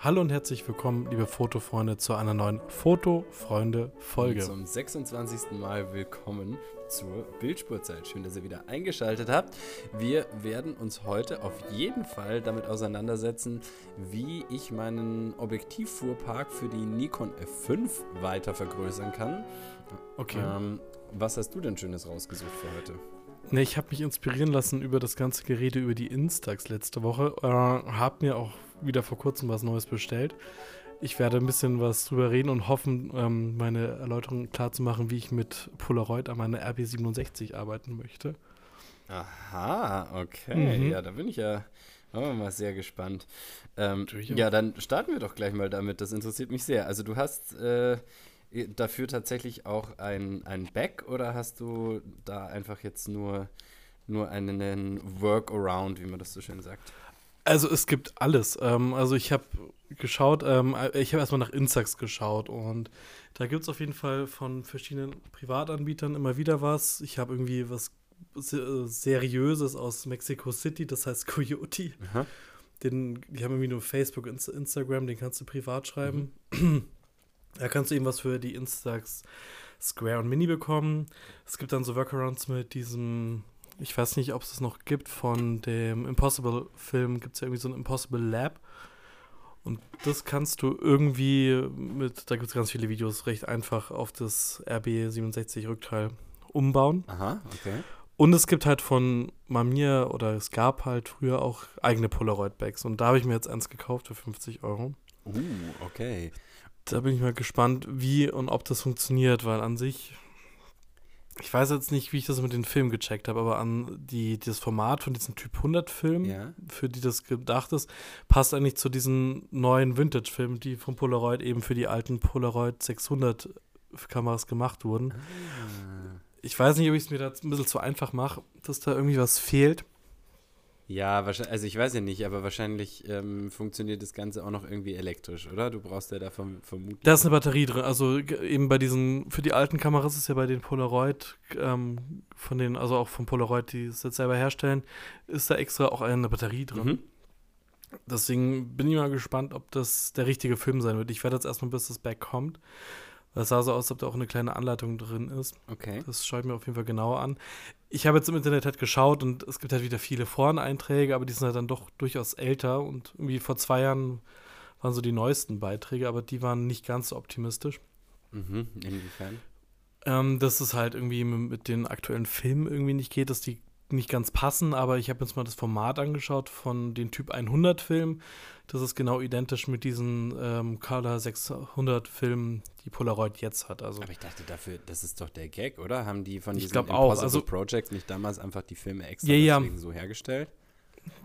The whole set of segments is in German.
Hallo und herzlich willkommen, liebe Fotofreunde, zu einer neuen Fotofreunde-Folge. Zum 26. Mal willkommen zur Bildspurzeit. Schön, dass ihr wieder eingeschaltet habt. Wir werden uns heute auf jeden Fall damit auseinandersetzen, wie ich meinen Objektivfuhrpark für die Nikon F5 weiter vergrößern kann. Okay. Ähm, was hast du denn Schönes rausgesucht für heute? Ne, ich habe mich inspirieren lassen über das ganze Gerede über die Instax letzte Woche. Äh, habe mir auch wieder vor kurzem was Neues bestellt. Ich werde ein bisschen was drüber reden und hoffen, ähm, meine Erläuterung klar zu machen, wie ich mit Polaroid an meiner RB67 arbeiten möchte. Aha, okay. Mhm. Ja, da bin ich ja auch mal sehr gespannt. Ähm, ja, dann starten wir doch gleich mal damit. Das interessiert mich sehr. Also du hast äh, dafür tatsächlich auch ein, ein Back oder hast du da einfach jetzt nur, nur einen Workaround, wie man das so schön sagt? Also es gibt alles. Ähm, also ich habe geschaut, ähm, ich habe erstmal nach Instax geschaut und da gibt es auf jeden Fall von verschiedenen Privatanbietern immer wieder was. Ich habe irgendwie was se- Seriöses aus Mexico City, das heißt Coyote. Aha. Den, die haben irgendwie nur Facebook, Inst Instagram, den kannst du privat schreiben. Mhm. Da kannst du irgendwas für die Instax Square und Mini bekommen. Es gibt dann so Workarounds mit diesem, ich weiß nicht, ob es das noch gibt, von dem Impossible-Film gibt es ja irgendwie so ein Impossible Lab. Und das kannst du irgendwie mit, da gibt es ganz viele Videos, recht einfach auf das RB67-Rückteil umbauen. Aha, okay. Und es gibt halt von Mamiya oder es gab halt früher auch eigene Polaroid-Bags. Und da habe ich mir jetzt eins gekauft für 50 Euro. Uh, okay. Da bin ich mal gespannt, wie und ob das funktioniert, weil an sich, ich weiß jetzt nicht, wie ich das mit den Filmen gecheckt habe, aber an die, das Format von diesem Typ 100 Film, Ja. für die das gedacht ist, passt eigentlich zu diesen neuen Vintage-Filmen, die von Polaroid eben für die alten Polaroid 600 Kameras gemacht wurden. Ah. Ich weiß nicht, ob ich es mir da ein bisschen zu einfach mache, dass da irgendwie was fehlt. Ja, wahrscheinlich, also ich weiß ja nicht, aber wahrscheinlich ähm, funktioniert das Ganze auch noch irgendwie elektrisch, oder? Du brauchst ja da verm vermutlich. Da ist eine Batterie drin. Also eben bei diesen, für die alten Kameras ist ja bei den Polaroid, ähm, von den, also auch von Polaroid, die es jetzt selber herstellen, ist da extra auch eine Batterie drin. Mhm. Deswegen bin ich mal gespannt, ob das der richtige Film sein wird. Ich werde jetzt erstmal, bis das Back kommt. Es sah so aus, als ob da auch eine kleine Anleitung drin ist. Okay. Das schaue ich mir auf jeden Fall genauer an. Ich habe jetzt im Internet halt geschaut und es gibt halt wieder viele Foreneinträge, aber die sind halt dann doch durchaus älter und irgendwie vor zwei Jahren waren so die neuesten Beiträge, aber die waren nicht ganz so optimistisch. Mhm. Inwiefern? Ähm, dass es halt irgendwie mit den aktuellen Filmen irgendwie nicht geht, dass die nicht ganz passen, aber ich habe jetzt mal das Format angeschaut von den Typ 100 Filmen. Das ist genau identisch mit diesen ähm, Color 600 Filmen, die Polaroid jetzt hat. Also Aber ich dachte dafür, das ist doch der Gag, oder? Haben die von diesem glaub auch, Impossible also- Project nicht damals einfach die Filme extra Ja, ja. deswegen so hergestellt?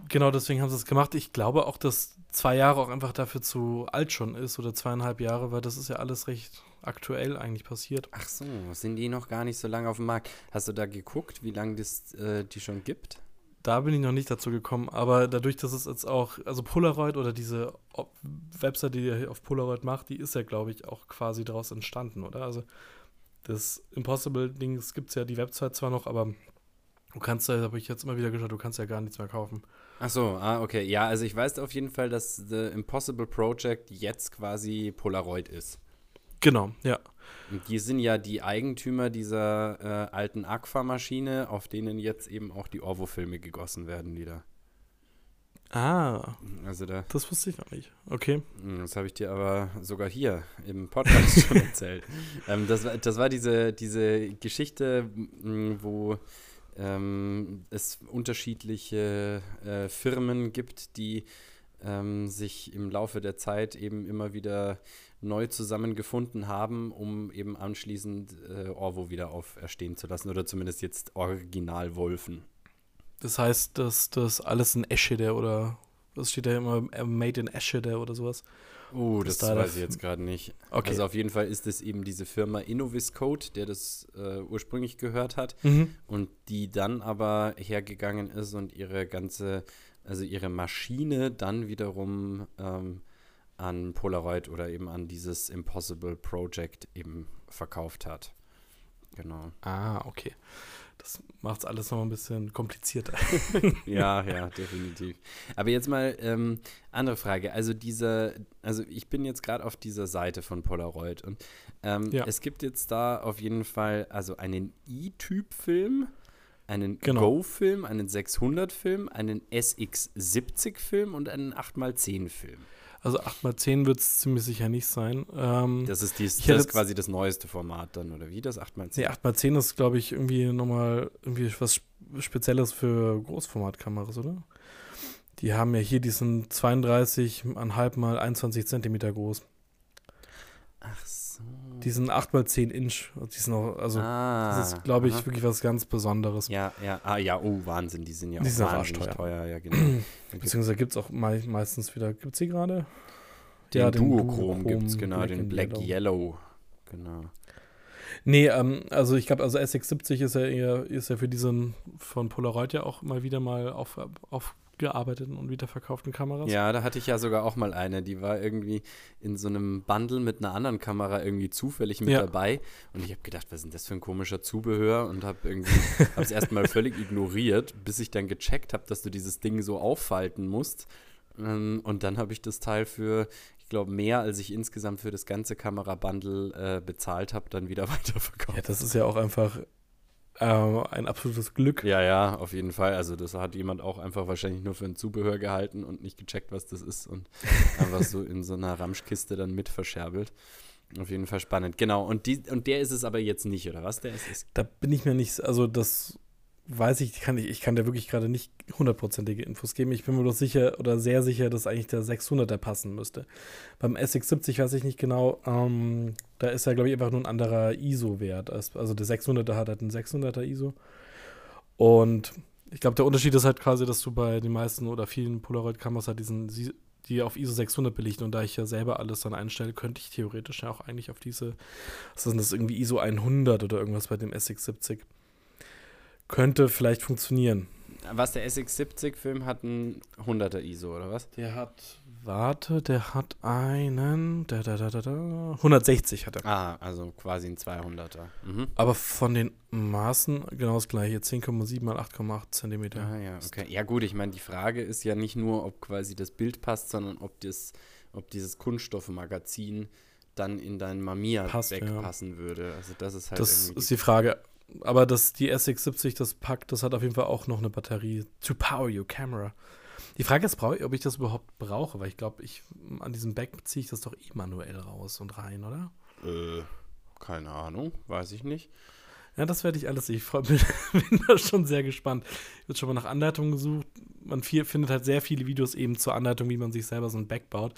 Genau, deswegen haben sie es gemacht. Ich glaube auch, dass zwei Jahre auch einfach dafür zu alt schon ist oder zweieinhalb Jahre, weil das ist ja alles recht aktuell eigentlich passiert. Ach so, sind die noch gar nicht so lange auf dem Markt? Hast du da geguckt, wie lange das äh, die schon gibt? Da bin ich noch nicht dazu gekommen, aber dadurch, dass es jetzt auch, also Polaroid oder diese Website, die ihr auf Polaroid macht, die ist ja, glaube ich, auch quasi daraus entstanden, oder? Also das Impossible-Dings gibt es ja die Website zwar noch, aber du kannst ja, habe ich jetzt immer wieder geschaut, du kannst ja gar nichts mehr kaufen. Ach so, ah, okay. Ja, also ich weiß auf jeden Fall, dass The Impossible Project jetzt quasi Polaroid ist. Genau, ja. Und die sind ja die Eigentümer dieser äh, alten Agfa-Maschine, auf denen jetzt eben auch die Orvo-Filme gegossen werden wieder. Ah, Also da, das wusste ich noch nicht. Okay. Hm, das habe ich dir aber sogar hier im Podcast schon erzählt. Ähm, das, war, das war diese, diese Geschichte, m, wo ähm, es unterschiedliche äh, Firmen gibt, die ähm, sich im Laufe der Zeit eben immer wieder neu zusammengefunden haben, um eben anschließend äh, Orvo wieder auferstehen zu lassen oder zumindest jetzt Original Wolfen. Das heißt, dass das alles in Eschede oder was steht da immer äh, Made in Eschede oder sowas? Oh, Das das, da der weiß ich jetzt gerade nicht. Okay. Also auf jeden Fall ist es eben diese Firma Innovis Code, der das äh, ursprünglich gehört hat Mhm. und die dann aber hergegangen ist und ihre ganze, also ihre Maschine dann wiederum ähm, an Polaroid oder eben an dieses Impossible Project eben verkauft hat. Genau. Ah, okay. Das macht es alles noch ein bisschen komplizierter. ja, ja, definitiv. Aber jetzt mal ähm, andere Frage. Also dieser, also ich bin jetzt gerade auf dieser Seite von Polaroid und ähm, ja. es gibt jetzt da auf jeden Fall also einen E-Typ-Film, einen genau. Go-Film, einen 600-Film, einen SX70-Film und einen 8x10-Film. Also 8x10 wird es ziemlich sicher nicht sein. Ähm, das ist, dies, das ist quasi das neueste Format dann, oder wie? Das 8x10? Nee, 8x10 ist, glaube ich, irgendwie nochmal irgendwie was Spezielles für Großformatkameras, oder? Die haben ja hier, die sind 32,5 mal 21 Zentimeter groß. Ach so. Die sind 8 mal 10 Inch. Die sind auch, also, ah, das ist, glaube ich, aha. wirklich was ganz Besonderes. Ja, ja, ah, ja, oh, Wahnsinn, die sind ja die auch sind wahnsinnig teuer. teuer. Ja, genau. Beziehungsweise gibt es auch mei meistens wieder, gibt es die gerade? Den ja, Duochrom gibt es, genau, Black den Black Yellow. Yellow. Genau. Nee, ähm, also ich glaube, also SX70 ist ja eher, ist ja für diesen von Polaroid ja auch mal wieder mal auf, auf gearbeiteten und wiederverkauften Kameras. Ja, da hatte ich ja sogar auch mal eine, die war irgendwie in so einem Bundle mit einer anderen Kamera irgendwie zufällig mit ja. dabei und ich habe gedacht, was ist denn das für ein komischer Zubehör und habe irgendwie habe es erstmal völlig ignoriert, bis ich dann gecheckt habe, dass du dieses Ding so auffalten musst. Ähm, und dann habe ich das Teil für, ich glaube, mehr als ich insgesamt für das ganze Kamerabundle äh, bezahlt habe, dann wieder weiterverkauft. Ja, das ist ja auch einfach äh, ein absolutes Glück. Ja, ja, auf jeden Fall. Also das hat jemand auch einfach wahrscheinlich nur für ein Zubehör gehalten und nicht gecheckt, was das ist und einfach so in so einer Ramschkiste dann mit verscherbelt. Auf jeden Fall spannend. Genau. Und, die, und der ist es aber jetzt nicht, oder was? Der ist es. Da bin ich mir nicht, also das weiß ich, kann ich, ich kann da wirklich gerade nicht hundertprozentige Infos geben. Ich bin mir doch sicher oder sehr sicher, dass eigentlich der 600er passen müsste. Beim SX70 weiß ich nicht genau. Ähm, da ist ja, glaube ich, einfach nur ein anderer ISO-Wert. Also der 600er hat halt einen 600er ISO. Und ich glaube, der Unterschied ist halt quasi, dass du bei den meisten oder vielen Polaroid-Kameras halt diesen, die auf ISO 600 belichten. Und da ich ja selber alles dann einstelle, könnte ich theoretisch ja auch eigentlich auf diese, was ist das, irgendwie ISO 100 oder irgendwas bei dem SX70 könnte vielleicht funktionieren. Was der SX70-Film hat einen 100er ISO, oder was? Der hat, warte, der hat einen, da, da, da, da, da, 160 hat er. Ah, also quasi ein 200er. Mhm. Aber von den Maßen genau das gleiche, 10,7 mal 8,8 Zentimeter. Ah, ja, okay. Ja, gut, ich meine, die Frage ist ja nicht nur, ob quasi das Bild passt, sondern ob, das, ob dieses Kunststoffmagazin dann in dein Mamiya-Back ja. passen würde. Also das ist halt Das ist die Frage aber das, die SX70, das packt, das hat auf jeden Fall auch noch eine Batterie. To power your camera. Die Frage ist, ob ich das überhaupt brauche, weil ich glaube, ich an diesem Back ziehe ich das doch eh manuell raus und rein, oder? Äh, keine Ahnung, weiß ich nicht. Ja, das werde ich alles sehen. Ich freu, bin, bin da schon sehr gespannt. Ich habe schon mal nach Anleitungen gesucht. Man viel, findet halt sehr viele Videos eben zur Anleitung, wie man sich selber so ein Back baut.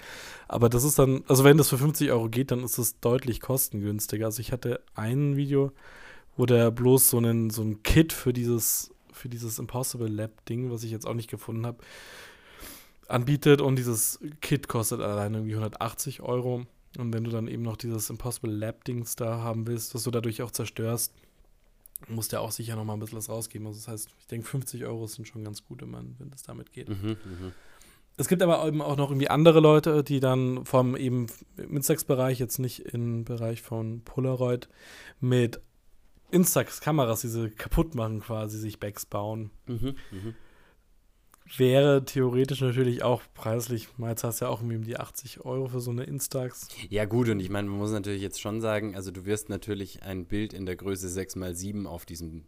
Aber das ist dann, also wenn das für 50 Euro geht, dann ist es deutlich kostengünstiger. Also ich hatte ein Video, wo der bloß so einen so ein Kit für dieses für dieses Impossible Lab Ding, was ich jetzt auch nicht gefunden habe, anbietet und dieses Kit kostet allein irgendwie 180 Euro. Und wenn du dann eben noch dieses Impossible Lab Dings da haben willst, was du dadurch auch zerstörst, musst ja auch sicher noch mal ein bisschen was rausgeben. Also das heißt, ich denke 50 Euro sind schon ganz gut, wenn das damit geht. Mhm, mh. Es gibt aber eben auch noch irgendwie andere Leute, die dann vom eben im Instax-Bereich, jetzt nicht im Bereich von Polaroid, mit Instax-Kameras, die sie kaputt machen, quasi sich Backs bauen. Mhm, mh. Wäre theoretisch natürlich auch preislich, jetzt hast du ja auch irgendwie um die 80 Euro für so eine Instax. Ja, gut, und ich meine, man muss natürlich jetzt schon sagen, also du wirst natürlich ein Bild in der Größe 6x7 auf diesem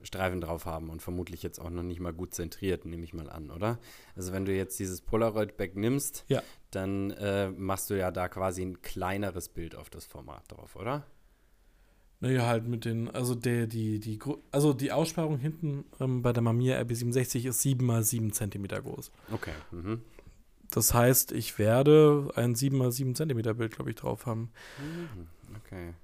Streifen drauf haben und vermutlich jetzt auch noch nicht mal gut zentriert, nehme ich mal an, oder? Also wenn du jetzt dieses Polaroid-Back nimmst, ja. dann äh, machst du ja da quasi ein kleineres Bild auf das Format drauf, oder? Naja, halt mit den, also der, die, die, also die Aussparung hinten ähm, bei der Mamiya RB67 ist 7 mal 7 cm groß. Okay. Mhm. Das heißt, ich werde ein 7 mal 7 cm Bild, glaube ich, drauf haben. Mhm. Okay.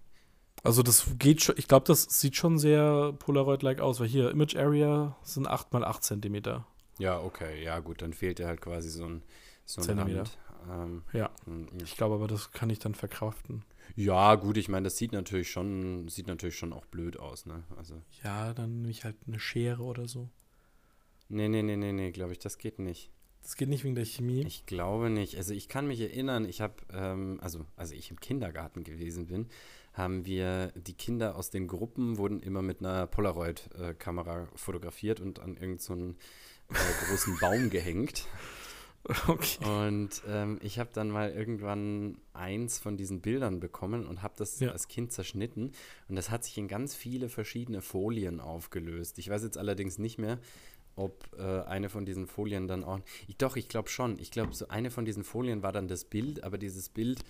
Also das geht schon, ich glaube, das sieht schon sehr Polaroid-like aus, weil hier Image Area sind 8 mal 8 cm. Ja, okay, ja gut, dann fehlt ja halt quasi so ein, so ein Zentimeter. Ähm, ja, hm, ich glaube aber, das kann ich dann verkraften. Ja, gut, ich meine, das sieht natürlich schon, sieht natürlich schon auch blöd aus, ne? Also. Ja, dann nehme ich halt eine Schere oder so. Nee, nee, nee, nee, nee, glaube ich, das geht nicht. Das geht nicht wegen der Chemie? Ich glaube nicht. Also ich kann mich erinnern, ich habe, ähm, also als ich im Kindergarten gewesen bin, haben wir die Kinder aus den Gruppen wurden immer mit einer Polaroid-Kamera fotografiert und an irgendeinen so äh, großen Baum gehängt. Okay. Und ähm, ich habe dann mal irgendwann eins von diesen Bildern bekommen und habe das ja. als Kind zerschnitten. Und das hat sich in ganz viele verschiedene Folien aufgelöst. Ich weiß jetzt allerdings nicht mehr, ob äh, eine von diesen Folien dann auch. Ich, doch, ich glaube schon. Ich glaube, so eine von diesen Folien war dann das Bild, aber dieses Bild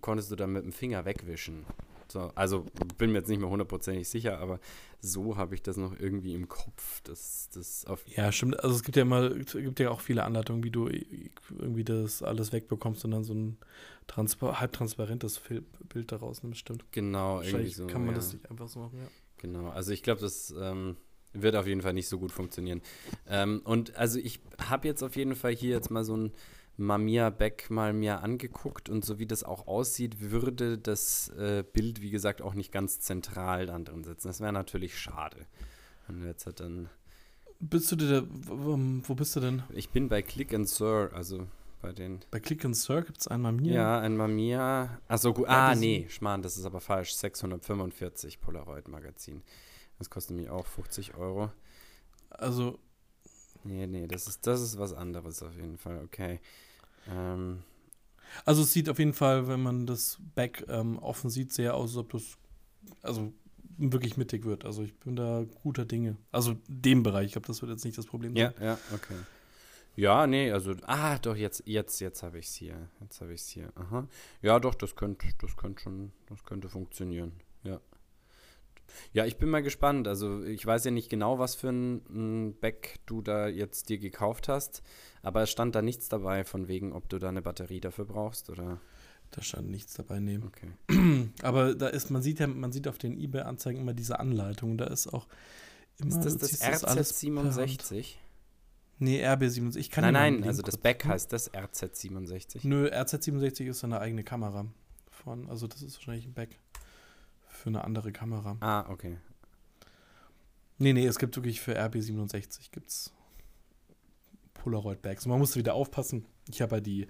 konntest du dann mit dem Finger wegwischen. So, also bin mir jetzt nicht mehr hundertprozentig sicher, aber so habe ich das noch irgendwie im Kopf. Das, das auf ja, stimmt. Also es gibt ja mal, es gibt ja auch viele Anleitungen, wie du irgendwie das alles wegbekommst und dann so ein transpa halbtransparentes Bild daraus nimmst, stimmt. Genau, irgendwie so. Kann man ja. das nicht einfach so machen, ja. Genau, also ich glaube, das ähm, wird auf jeden Fall nicht so gut funktionieren. Ähm, und also ich habe jetzt auf jeden Fall hier jetzt mal so ein Mamiya Beck mal mir angeguckt und so wie das auch aussieht, würde das äh, Bild, wie gesagt, auch nicht ganz zentral dann drin sitzen. Das wäre natürlich schade. Und jetzt hat dann. Bist du da, wo bist du denn? Ich bin bei Click and Sir, also bei den. Bei Click and Sir gibt es ein Mamiya? Ja, ein Mamiya. Achso, gut. Ah, nee, Schmarrn, das ist aber falsch. 645 Polaroid-Magazin. Das kostet nämlich auch 50 Euro. Also. Nee, nee, das ist, das ist was anderes auf jeden Fall, okay. Ähm. Also es sieht auf jeden Fall, wenn man das Back ähm, offen sieht, sehr aus, als ob das also wirklich mittig wird. Also ich bin da guter Dinge. Also dem Bereich, ich glaube, das wird jetzt nicht das Problem sein. Ja, ja, okay. Ja, nee, also, ah, doch, jetzt, jetzt, jetzt habe ich es hier. Jetzt habe ich es hier. Aha. Ja, doch, das könnte, das könnte schon, das könnte funktionieren. Ja. Ich bin mal gespannt. Also ich weiß ja nicht genau, was für ein, Back du da jetzt dir gekauft hast, aber es stand da nichts dabei von wegen, ob du da eine Batterie dafür brauchst oder. Da stand nichts dabei, nee. Okay. Aber da ist, man sieht ja, man sieht auf den Ebay-Anzeigen immer diese Anleitung. Da ist auch immer. Ist das das RZ67? Nee, RB67. Ich kann nein, nein, also das Back heißt das RZ67. Nö, RZ67 ist eine eigene Kamera. Von, also das ist wahrscheinlich ein Back für eine andere Kamera. Ah, okay. Nee, nee, es gibt wirklich für RB67 gibt's Polaroid-Bags. Man musste wieder aufpassen. Ich habe ja die,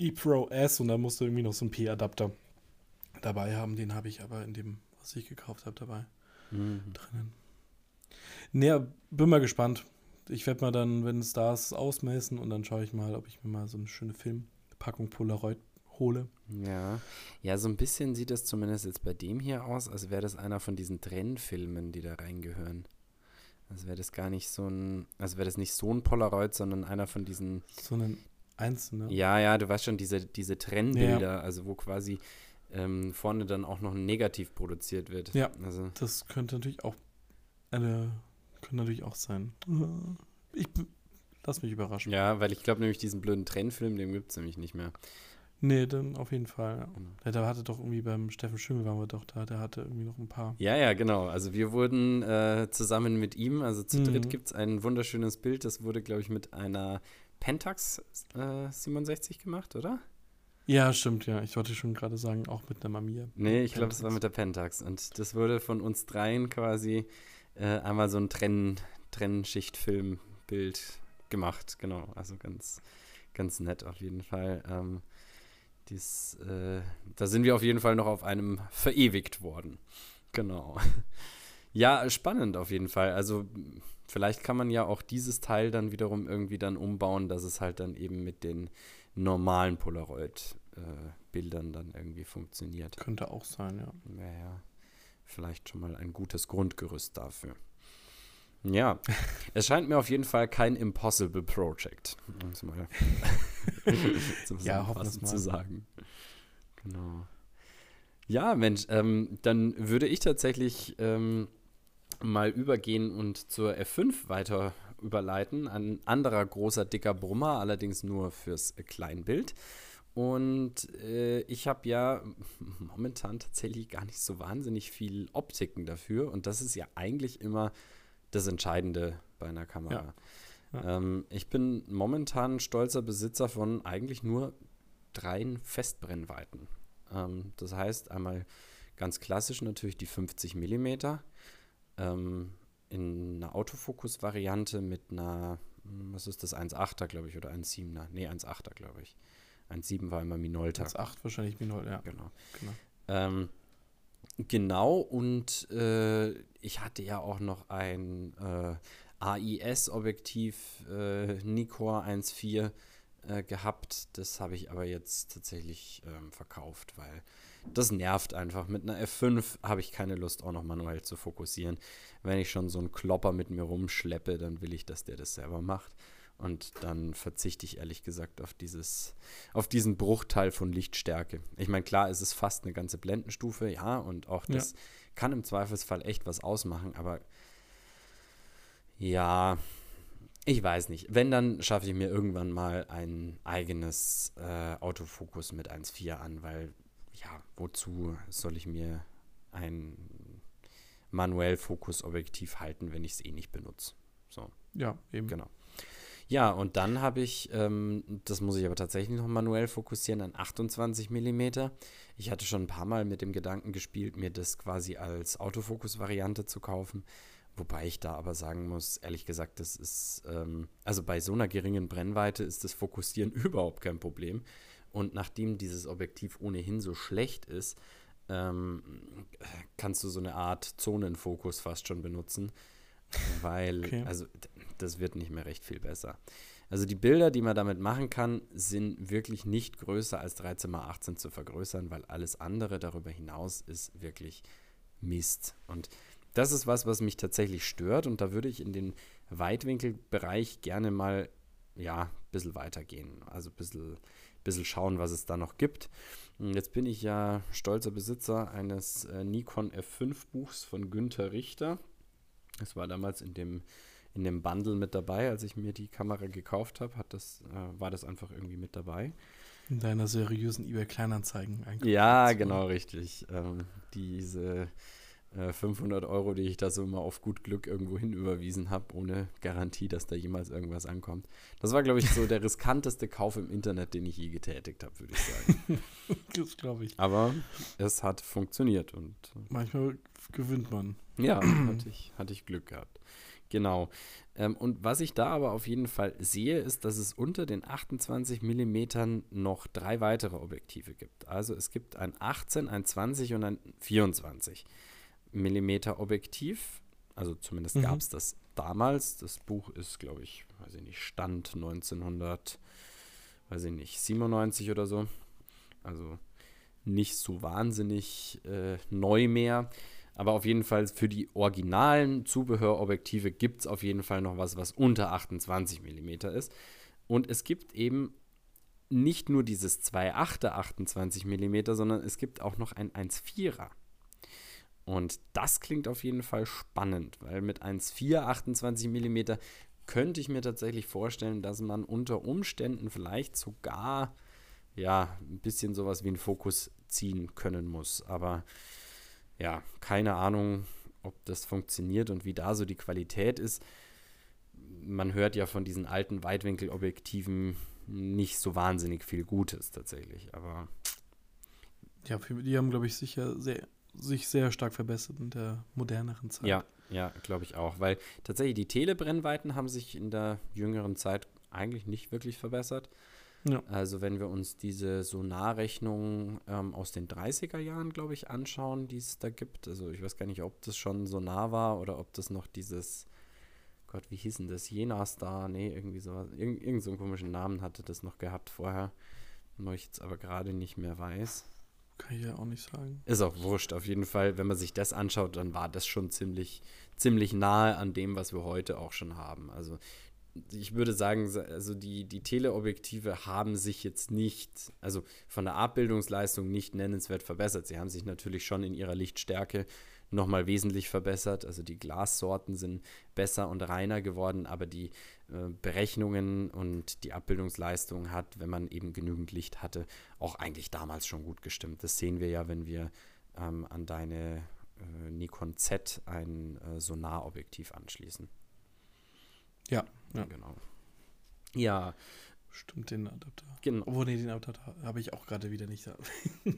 die Pro S und da musste irgendwie noch so ein P-Adapter dabei haben. Den habe ich aber in dem, was ich gekauft habe, dabei mhm. drinnen. Nee, bin mal gespannt. Ich werde mal dann, wenn es da ist, ausmessen und dann schaue ich mal, ob ich mir mal so eine schöne Filmpackung Polaroid hole. Ja, ja, so ein bisschen sieht das zumindest jetzt bei dem hier aus, als wäre das einer von diesen Trennfilmen, die da reingehören. Als wäre das gar nicht so ein, als wäre das nicht so ein Polaroid, sondern einer von diesen. So ein einzelner. Ja, ja, du weißt schon, diese, diese Trennbilder, ja. also wo quasi ähm, vorne dann auch noch ein Negativ produziert wird. Ja, also. das könnte natürlich auch eine, könnte natürlich auch sein. Ich lass mich überraschen. Ja, weil ich glaube nämlich diesen blöden Trennfilm, den gibt es nämlich nicht mehr. Nee, dann auf jeden Fall. Ja. Genau. Der, der hatte doch irgendwie beim Steffen Schimmel waren wir doch da, der hatte irgendwie noch ein paar. Ja, ja, genau. Also wir wurden äh, zusammen mit ihm, also zu mhm. dritt gibt es ein wunderschönes Bild, das wurde, glaube ich, mit einer Pentax äh, 67 gemacht, oder? Ja, stimmt, ja. Ich wollte schon gerade sagen, auch mit einer Mamiya. Nee, ich glaube, es war mit der Pentax. Und das wurde von uns dreien quasi äh, einmal so ein Trenn, Trennschichtfilmbild gemacht. Genau, also ganz, ganz nett auf jeden Fall. Ähm, dies, äh, da sind wir auf jeden Fall noch auf einem verewigt worden. Genau. Ja, spannend auf jeden Fall. Also vielleicht kann man ja auch dieses Teil dann wiederum irgendwie dann umbauen, dass es halt dann eben mit den normalen Polaroid-Bildern äh, dann irgendwie funktioniert. Könnte auch sein, ja. Wäre ja vielleicht schon mal ein gutes Grundgerüst dafür. Ja, es scheint mir auf jeden Fall kein Impossible Project, um es mal ja, hoffen zu sagen. Genau. Ja, Mensch, ähm, dann würde ich tatsächlich ähm, mal übergehen und zur F5 weiter überleiten. Ein anderer großer, dicker Brummer, allerdings nur fürs Kleinbild. Und äh, ich habe ja momentan tatsächlich gar nicht so wahnsinnig viel Optiken dafür. Und das ist ja eigentlich immer das Entscheidende bei einer Kamera. Ja. Ja. Ähm, ich bin momentan stolzer Besitzer von eigentlich nur dreien Festbrennweiten. Ähm, das heißt einmal ganz klassisch natürlich die 50 mm ähm, in einer Autofokus-Variante mit einer, hm, was ist das, 1,8er glaube ich oder 1,7er? Nee, 1,8er glaube ich. 1,7 war immer Minolta. 1,8 wahrscheinlich Minolta, ja. Genau. genau. Ähm, Genau, und äh, ich hatte ja auch noch ein äh, AIS-Objektiv äh, Nikkor 1.4 äh, gehabt. Das habe ich aber jetzt tatsächlich ähm, verkauft, weil das nervt einfach. Mit einer F5 habe ich keine Lust, auch noch manuell zu fokussieren. Wenn ich schon so einen Klopper mit mir rumschleppe, dann will ich, dass der das selber macht. Und dann verzichte ich ehrlich gesagt auf dieses, auf diesen Bruchteil von Lichtstärke. Ich meine, klar, es ist fast eine ganze Blendenstufe, ja, und auch das ja. kann im Zweifelsfall echt was ausmachen, aber ja, ich weiß nicht. Wenn, dann schaffe ich mir irgendwann mal ein eigenes äh, Autofokus mit 1.4 an, weil, ja, wozu soll ich mir ein manuell Fokusobjektiv halten, wenn ich es eh nicht benutze? So. Ja, eben. Genau. Ja, und dann habe ich, ähm, das muss ich aber tatsächlich noch manuell fokussieren, ein 28 mm. Ich hatte schon ein paar Mal mit dem Gedanken gespielt, mir das quasi als Autofokus-Variante zu kaufen. Wobei ich da aber sagen muss, ehrlich gesagt, das ist, ähm, also bei so einer geringen Brennweite ist das Fokussieren überhaupt kein Problem. Und nachdem dieses Objektiv ohnehin so schlecht ist, ähm, kannst du so eine Art Zonenfokus fast schon benutzen. Weil, okay. also das wird nicht mehr recht viel besser. Also die Bilder, die man damit machen kann, sind wirklich nicht größer als 13 x 18 zu vergrößern, weil alles andere darüber hinaus ist wirklich Mist. Und das ist was, was mich tatsächlich stört und da würde ich in den Weitwinkelbereich gerne mal ja, ein bisschen weitergehen. Also ein bisschen, bisschen schauen, was es da noch gibt. Jetzt bin ich ja stolzer Besitzer eines äh, Nikon F5 Buchs von Günther Richter. Das war damals in dem, in dem Bundle mit dabei, als ich mir die Kamera gekauft habe, das, äh, war das einfach irgendwie mit dabei. In deiner seriösen eBay Kleinanzeigen eigentlich. Ja, genau, richtig. Ähm, diese 500 äh, Euro, die ich da so immer auf gut Glück irgendwo hin überwiesen habe, ohne Garantie, dass da jemals irgendwas ankommt. Das war, glaube ich, so der riskanteste Kauf im Internet, den ich je getätigt habe, würde ich sagen. das glaube ich. Aber es hat funktioniert und. Äh, Manchmal gewinnt man. Ja, hatte ich, hatte ich Glück gehabt. Genau. Ähm, und was ich da aber auf jeden Fall sehe, ist, dass es unter den 28 mm noch drei weitere Objektive gibt. Also es gibt ein 18, ein 20 und ein 24 mm Objektiv. Also zumindest mhm. gab es das damals. Das Buch ist, glaube ich, weiß ich nicht, Stand 1900, weiß ich nicht, 97 oder so. Also nicht so wahnsinnig äh, neu mehr. Aber auf jeden Fall für die originalen Zubehörobjektive gibt es auf jeden Fall noch was, was unter 28 mm ist. Und es gibt eben nicht nur dieses 2,8er 28 mm, sondern es gibt auch noch ein 1,4er. Und das klingt auf jeden Fall spannend, weil mit 1,4 28 mm könnte ich mir tatsächlich vorstellen, dass man unter Umständen vielleicht sogar ja ein bisschen sowas wie einen Fokus ziehen können muss. Aber ja, keine Ahnung, ob das funktioniert und wie da so die Qualität ist. Man hört ja von diesen alten Weitwinkelobjektiven nicht so wahnsinnig viel Gutes tatsächlich, aber ja, die haben, glaube ich, sicher sehr sich sehr stark verbessert in der moderneren Zeit. Ja, ja, glaube ich auch. Weil tatsächlich die Telebrennweiten haben sich in der jüngeren Zeit eigentlich nicht wirklich verbessert. Ja. Also wenn wir uns diese Sonarrechnung ähm, aus den 30er Jahren, glaube ich, anschauen, die es da gibt. Also ich weiß gar nicht, ob das schon Sonar war oder ob das noch dieses, Gott, wie hieß denn das? Jena Star, nee, irgendwie so, irgend, irgend so einen komischen Namen hatte das noch gehabt vorher, wo ich jetzt aber gerade nicht mehr weiß. Kann ich ja auch nicht sagen. Ist auch wurscht. Auf jeden Fall, wenn man sich das anschaut, dann war das schon ziemlich, ziemlich nahe an dem, was wir heute auch schon haben. Also ich würde sagen, also die, die Teleobjektive haben sich jetzt nicht, also von der Abbildungsleistung nicht nennenswert verbessert. Sie haben sich natürlich schon in ihrer Lichtstärke nochmal wesentlich verbessert. Also die Glassorten sind besser und reiner geworden, aber die äh, Berechnungen und die Abbildungsleistung hat, wenn man eben genügend Licht hatte, auch eigentlich damals schon gut gestimmt. Das sehen wir ja, wenn wir ähm, an deine äh, Nikon Z ein äh, Sonarobjektiv anschließen. Ja, ja. Genau. Ja. Stimmt, den Adapter. Genau. Obwohl, nee, den Adapter habe ich auch gerade wieder nicht da.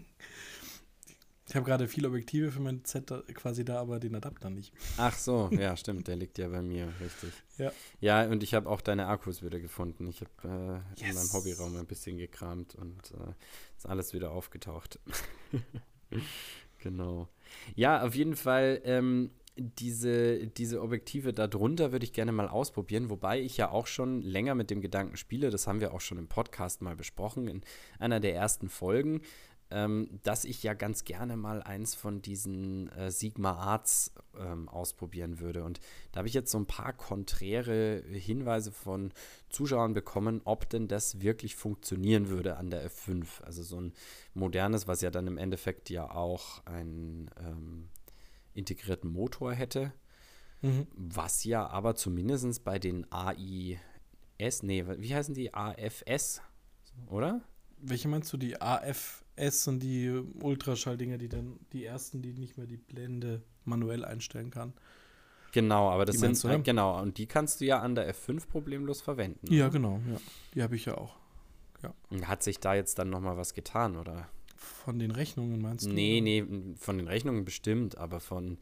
Ich habe gerade viele Objektive für mein Z quasi da, aber den Adapter nicht. Ach so, ja, stimmt, der liegt ja bei mir, richtig. Ja. Ja, und ich habe auch deine Akkus wieder gefunden. Ich habe äh, yes. in meinem Hobbyraum ein bisschen gekramt und äh, ist alles wieder aufgetaucht. genau. Ja, auf jeden Fall. Ähm, diese, diese Objektive darunter würde ich gerne mal ausprobieren, wobei ich ja auch schon länger mit dem Gedanken spiele, das haben wir auch schon im Podcast mal besprochen, in einer der ersten Folgen, ähm, dass ich ja ganz gerne mal eins von diesen äh, Sigma Arts ähm, ausprobieren würde. Und da habe ich jetzt so ein paar konträre Hinweise von Zuschauern bekommen, ob denn das wirklich funktionieren würde an der F5. Also so ein modernes, was ja dann im Endeffekt ja auch ein ähm, integrierten Motor hätte. Mhm. Was ja aber zumindest bei den AIS, nee, wie heißen die? AFS, oder? Welche meinst du? Die AFS und die Ultraschalldinger, die dann die ersten, die nicht mehr die Blende manuell einstellen kann. Genau, aber das sind, du, genau, und die kannst du ja an der F5 problemlos verwenden. Ja, oder? genau, ja. Die habe ich ja auch. Ja. Hat sich da jetzt dann nochmal was getan, oder? Von den Rechnungen meinst du? Nee, nee, von den Rechnungen bestimmt, aber von,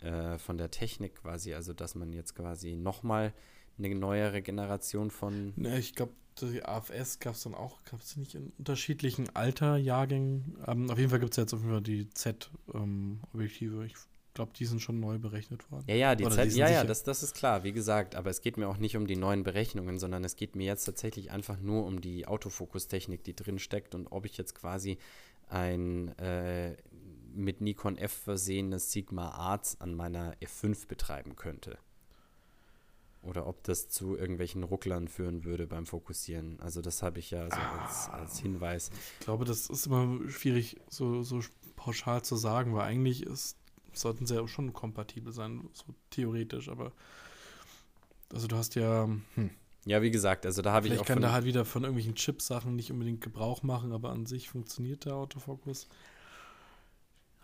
äh, von der Technik quasi. Also, dass man jetzt quasi nochmal eine neuere Generation von. Ne, ich glaube, die AFS gab es dann auch, gab es nicht in unterschiedlichen Alterjahrgängen. Ähm, auf jeden Fall gibt es jetzt auf jeden Fall die Z-Objektive. Ähm, ich glaube, die sind schon neu berechnet worden. Ja, ja, die Oder Z, die ja, ja, das, das ist klar, wie gesagt. Aber es geht mir auch nicht um die neuen Berechnungen, sondern es geht mir jetzt tatsächlich einfach nur um die Autofokustechnik, die drin steckt und ob ich jetzt quasi ein äh, mit Nikon F versehenes Sigma Arts an meiner F5 betreiben könnte. Oder ob das zu irgendwelchen Rucklern führen würde beim Fokussieren. Also das habe ich ja so als, als, Hinweis. Ich glaube, das ist immer schwierig, so, so pauschal zu sagen, weil eigentlich ist, sollten sie ja schon kompatibel sein, so theoretisch, aber also du hast ja, hm, ja, wie gesagt, also da habe ich auch. Ich kann da halt wieder von irgendwelchen Chip-Sachen nicht unbedingt Gebrauch machen, aber an sich funktioniert der Autofokus.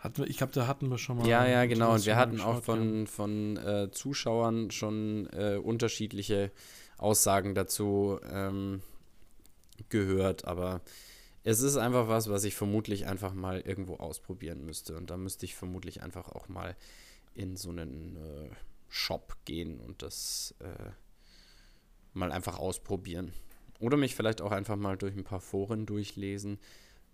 Hatten wir, ich glaube, da hatten wir schon mal. Ja, ja, genau. Und wir hatten auch von, von äh, Zuschauern schon äh, unterschiedliche Aussagen dazu ähm, gehört. Aber es ist einfach was, was ich vermutlich einfach mal irgendwo ausprobieren müsste. Und da müsste ich vermutlich einfach auch mal in so einen äh, Shop gehen und das äh, mal einfach ausprobieren. Oder mich vielleicht auch einfach mal durch ein paar Foren durchlesen.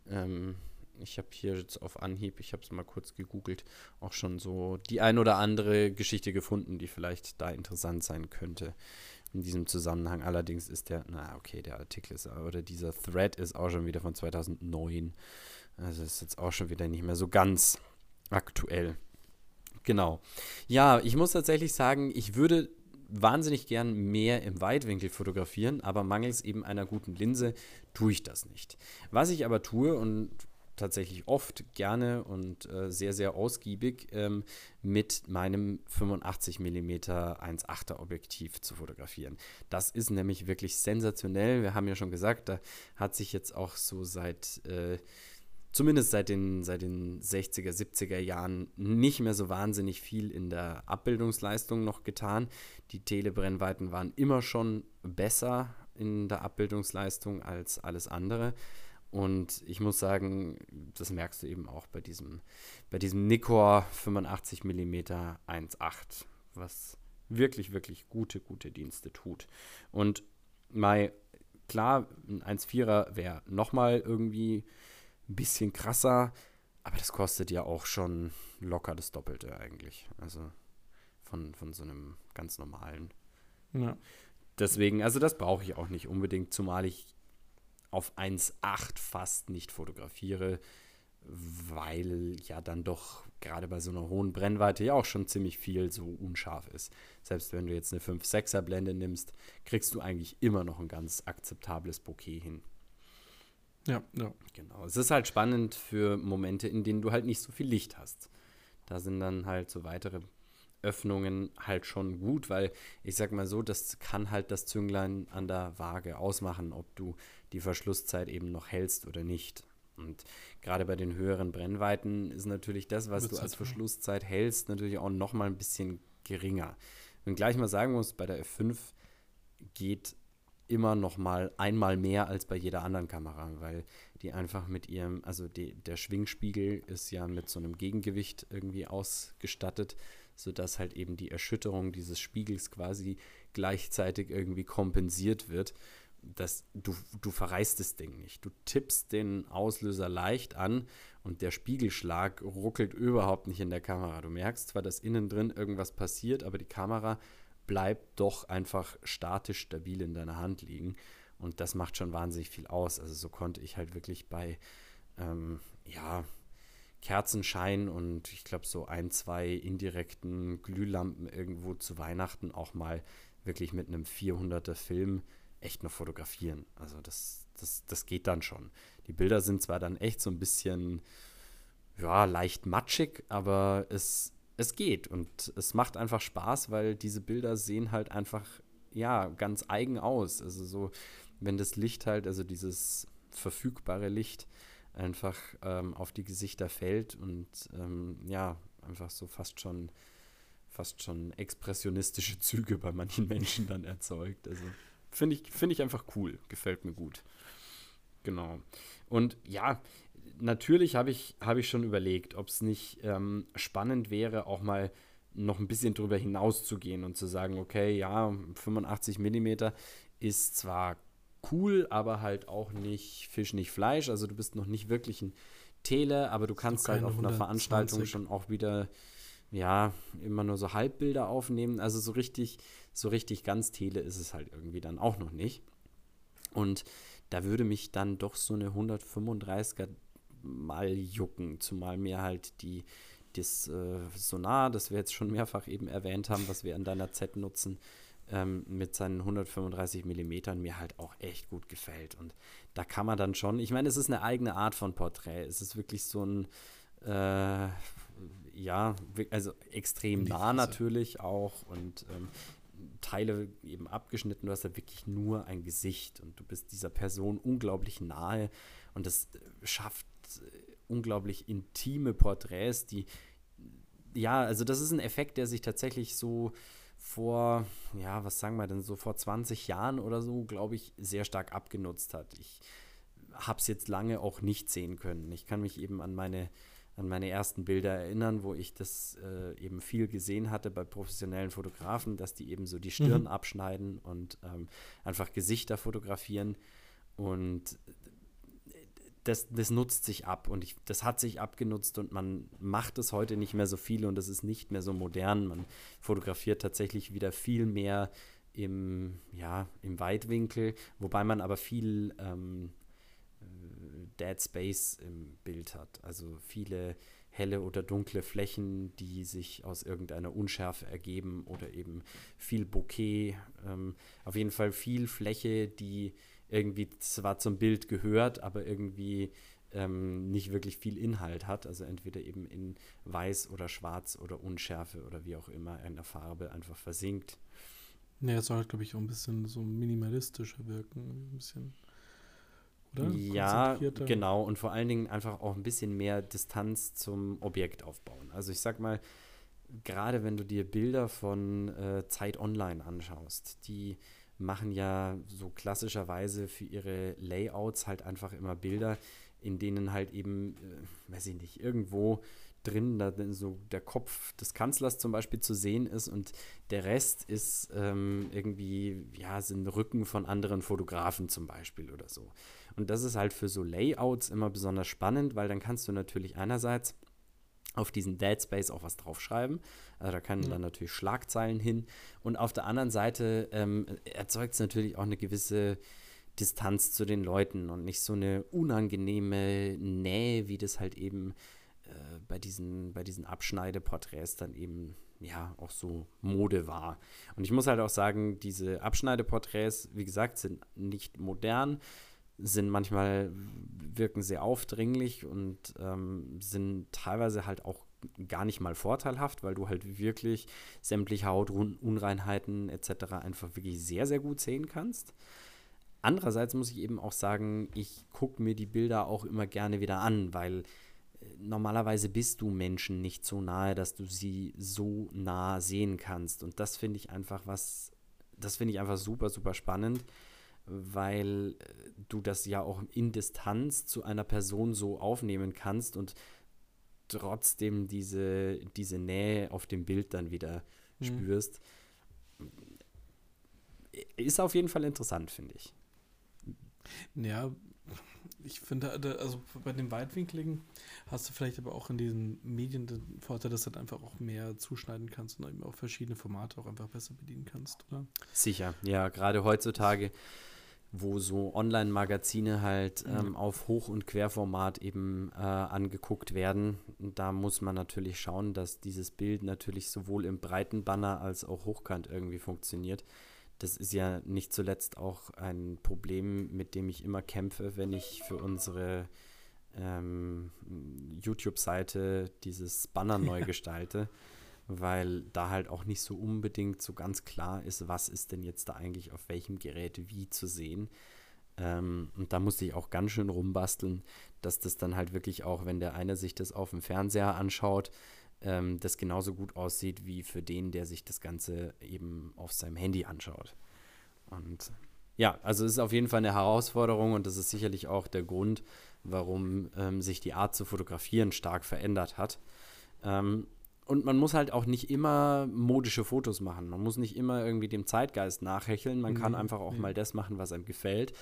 Ähm, ich habe hier jetzt auf Anhieb, ich habe es mal kurz gegoogelt, auch schon so die ein oder andere Geschichte gefunden, die vielleicht da interessant sein könnte in diesem Zusammenhang. Allerdings ist der, na okay, der Artikel ist, oder dieser Thread ist auch schon wieder von 2009. Also ist jetzt auch schon wieder nicht mehr so ganz aktuell. Genau. Ja, ich muss tatsächlich sagen, ich würde wahnsinnig gern mehr im Weitwinkel fotografieren, aber mangels eben einer guten Linse tue ich das nicht. Was ich aber tue und tatsächlich oft gerne und äh, sehr, sehr ausgiebig ähm, mit meinem 85 mm 1.8er Objektiv zu fotografieren. Das ist nämlich wirklich sensationell. Wir haben ja schon gesagt, da hat sich jetzt auch so seit äh, zumindest seit den, seit den 60er, 70er Jahren nicht mehr so wahnsinnig viel in der Abbildungsleistung noch getan. Die Telebrennweiten waren immer schon besser in der Abbildungsleistung als alles andere. Und ich muss sagen, das merkst du eben auch bei diesem, bei diesem Nikkor 85 mm 1.8, was wirklich, wirklich gute, gute Dienste tut. Und mal klar, ein 1.4er wäre nochmal irgendwie ein bisschen krasser, aber das kostet ja auch schon locker das Doppelte eigentlich. Also von, von so einem ganz normalen. Ja. Deswegen, also das brauche ich auch nicht unbedingt, zumal ich auf 1,8 fast nicht fotografiere, weil ja dann doch gerade bei so einer hohen Brennweite ja auch schon ziemlich viel so unscharf ist. Selbst wenn du jetzt eine 5-6er Blende nimmst, kriegst du eigentlich immer noch ein ganz akzeptables Bokeh hin. Ja, ja. Genau. Es ist halt spannend für Momente, in denen du halt nicht so viel Licht hast. Da sind dann halt so weitere Öffnungen halt schon gut, weil ich sag mal so, das kann halt das Zünglein an der Waage ausmachen, ob du die Verschlusszeit eben noch hältst oder nicht. Und gerade bei den höheren Brennweiten ist natürlich das, was du als Verschlusszeit hältst, natürlich auch noch mal ein bisschen geringer. Wenn gleich mal sagen muss, bei der F5 geht immer noch mal einmal mehr als bei jeder anderen Kamera, weil die einfach mit ihrem, also die, der Schwingspiegel ist ja mit so einem Gegengewicht irgendwie ausgestattet, sodass halt eben die Erschütterung dieses Spiegels quasi gleichzeitig irgendwie kompensiert wird. das, du, du verreißt das Ding nicht. Du tippst den Auslöser leicht an und der Spiegelschlag ruckelt überhaupt nicht in der Kamera. Du merkst zwar, dass innen drin irgendwas passiert, aber die Kamera bleibt doch einfach statisch stabil in deiner Hand liegen. Und das macht schon wahnsinnig viel aus. Also so konnte ich halt wirklich bei, ähm, ja, Kerzenschein und ich glaube so ein, zwei indirekten Glühlampen irgendwo zu Weihnachten auch mal wirklich mit einem 400er Film echt noch fotografieren. Also das, das, das geht dann schon. Die Bilder sind zwar dann echt so ein bisschen, ja, leicht matschig, aber es, es geht und es macht einfach Spaß, weil diese Bilder sehen halt einfach, ja, ganz eigen aus. Also so, wenn das Licht halt, also dieses verfügbare Licht einfach ähm, auf die Gesichter fällt und ähm, ja, einfach so fast schon fast schon expressionistische Züge bei manchen Menschen dann erzeugt. Also finde ich, find ich einfach cool, gefällt mir gut. Genau. Und ja, natürlich habe ich, hab ich schon überlegt, ob es nicht ähm, spannend wäre, auch mal noch ein bisschen drüber hinaus zu gehen und zu sagen, okay, ja, 85 mm ist zwar cool, aber halt auch nicht Fisch, nicht Fleisch. Also du bist noch nicht wirklich ein Tele, aber du kannst halt auf einer Veranstaltung schon auch wieder ja, immer nur so Halbbilder aufnehmen. Also so richtig, so richtig ganz Tele ist es halt irgendwie dann auch noch nicht. Und da würde mich dann doch so eine 135er mal jucken, zumal mir halt die das äh, Sonar, das wir jetzt schon mehrfach eben erwähnt haben, was wir an deiner Z nutzen, ähm, mit seinen 135 Millimetern mir halt auch echt gut gefällt. Und da kann man dann schon, ich meine, es ist eine eigene Art von Porträt. Es ist wirklich so ein, äh, ja, also extrem nah natürlich auch und ähm, Teile eben abgeschnitten. Du hast ja wirklich nur ein Gesicht und du bist dieser Person unglaublich nahe und das äh, schafft äh, unglaublich intime Porträts, die ja, also das ist ein Effekt, der sich tatsächlich so vor, ja, was sagen wir denn, so vor 20 Jahren oder so, glaube ich, sehr stark abgenutzt hat. Ich habe es jetzt lange auch nicht sehen können. Ich kann mich eben an meine an meine ersten Bilder erinnern, wo ich das äh, eben viel gesehen hatte bei professionellen Fotografen, dass die eben so die Stirn mhm. abschneiden und ähm, einfach Gesichter fotografieren. Und das, das nutzt sich ab und ich, das hat sich abgenutzt und man macht es heute nicht mehr so viel und das ist nicht mehr so modern. Man fotografiert tatsächlich wieder viel mehr im, ja, im Weitwinkel, wobei man aber viel ähm, Dead Space im Bild hat. Also viele helle oder dunkle Flächen, die sich aus irgendeiner Unschärfe ergeben oder eben viel Bokeh. Ähm, auf jeden Fall viel Fläche, die irgendwie zwar zum Bild gehört, aber irgendwie ähm, nicht wirklich viel Inhalt hat. Also entweder eben in Weiß oder Schwarz oder Unschärfe oder wie auch immer in der Farbe einfach versinkt. Ja, es soll halt, glaube ich, auch ein bisschen so minimalistischer wirken. Ein bisschen oder? Ja, genau. Und vor allen Dingen einfach auch ein bisschen mehr Distanz zum Objekt aufbauen. Also ich sag mal, gerade wenn du dir Bilder von äh, Zeit Online anschaust, die machen ja so klassischerweise für ihre Layouts halt einfach immer Bilder, in denen halt eben, äh, weiß ich nicht, irgendwo drin, da so der Kopf des Kanzlers zum Beispiel zu sehen ist und der Rest ist ähm, irgendwie, ja, sind Rücken von anderen Fotografen zum Beispiel oder so. Und das ist halt für so Layouts immer besonders spannend, weil dann kannst du natürlich einerseits auf diesen Dead Space auch was draufschreiben. Also da können ja. dann natürlich Schlagzeilen hin. Und auf der anderen Seite ähm, erzeugt es natürlich auch eine gewisse Distanz zu den Leuten und nicht so eine unangenehme Nähe, wie das halt eben äh, bei diesen, bei diesen Abschneideporträts dann eben ja auch so Mode war. Und ich muss halt auch sagen, diese Abschneideporträts, wie gesagt, sind nicht modern, sind manchmal, wirken sehr aufdringlich und ähm, sind teilweise halt auch gar nicht mal vorteilhaft, weil du halt wirklich sämtliche Hautunreinheiten etc. einfach wirklich sehr, sehr gut sehen kannst. Andererseits muss ich eben auch sagen, ich gucke mir die Bilder auch immer gerne wieder an, weil äh, normalerweise bist du Menschen nicht so nahe, dass du sie so nah sehen kannst. Und das finde ich einfach was, das finde ich einfach super, super spannend weil äh, du das ja auch in Distanz zu einer Person so aufnehmen kannst und trotzdem diese, diese Nähe auf dem Bild dann wieder mhm. spürst. Ist auf jeden Fall interessant, finde ich. Ja, ich finde, also bei den Weitwinkligen hast du vielleicht aber auch in diesen Medien den Vorteil, dass du halt einfach auch mehr zuschneiden kannst und eben auch verschiedene Formate auch einfach besser bedienen kannst, oder? Sicher, ja, gerade heutzutage, wo so Online-Magazine halt ähm, mhm. auf Hoch- und Querformat eben äh, angeguckt werden. da muss man natürlich schauen, dass dieses Bild natürlich sowohl im breiten Banner als auch hochkant irgendwie funktioniert das ist ja nicht zuletzt auch ein Problem, mit dem ich immer kämpfe, wenn ich für unsere ähm, YouTube-Seite dieses Banner neu gestalte, weil da halt auch nicht so unbedingt so ganz klar ist, was ist denn jetzt da eigentlich auf welchem Gerät wie zu sehen. Ähm, und da musste ich auch ganz schön rumbasteln, dass das dann halt wirklich auch, wenn der eine sich das auf dem Fernseher anschaut, ähm, das genauso gut aussieht wie für den, der sich das Ganze eben auf seinem Handy anschaut. Und ja, also es ist auf jeden Fall eine Herausforderung und das ist sicherlich auch der Grund, warum ähm, sich die Art zu fotografieren stark verändert hat. Ähm, und man muss halt auch nicht immer modische Fotos machen. Man muss nicht immer irgendwie dem Zeitgeist nachhecheln. Man kann einfach auch mal das machen, was einem gefällt.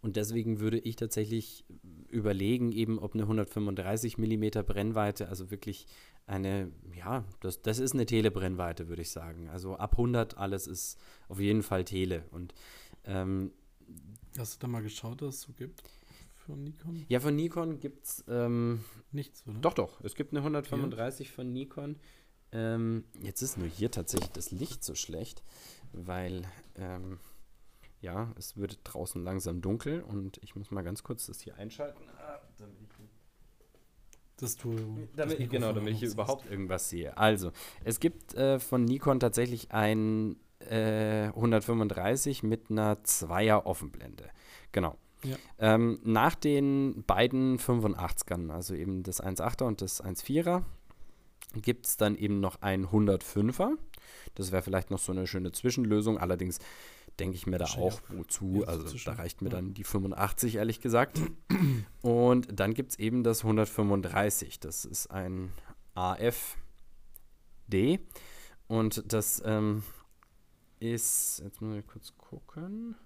Und deswegen würde ich tatsächlich überlegen, eben ob eine 135 mm Brennweite, also wirklich eine, ja, das, das ist eine Telebrennweite, würde ich sagen. Also ab 100 alles ist auf jeden Fall Tele. Und ähm, Hast du da mal geschaut, was es so gibt von Nikon? Ja, von Nikon gibt es ähm, nichts, oder? Doch, doch. Es gibt eine 135 ja. von Nikon. Ähm, jetzt ist nur hier tatsächlich das Licht so schlecht, weil ähm, ja, es wird draußen langsam dunkel und ich muss mal ganz kurz das hier einschalten. Ah, damit ich dass du. Damit, das genau, damit ich hier überhaupt irgendwas sehe. Also, es gibt äh, von Nikon tatsächlich ein äh, 135 mit einer Zweier-Offenblende. Genau. Ja. Ähm, nach den beiden 85ern, also eben das 1.8er und das 1.4er, gibt es dann eben noch ein 105er. Das wäre vielleicht noch so eine schöne Zwischenlösung. Allerdings denke ich mir da auch wozu. Also da reicht mir dann die 85, ehrlich gesagt. Und dann gibt es eben das 135. Das ist ein AFD. Und das ähm, ist, jetzt muss ich kurz gucken.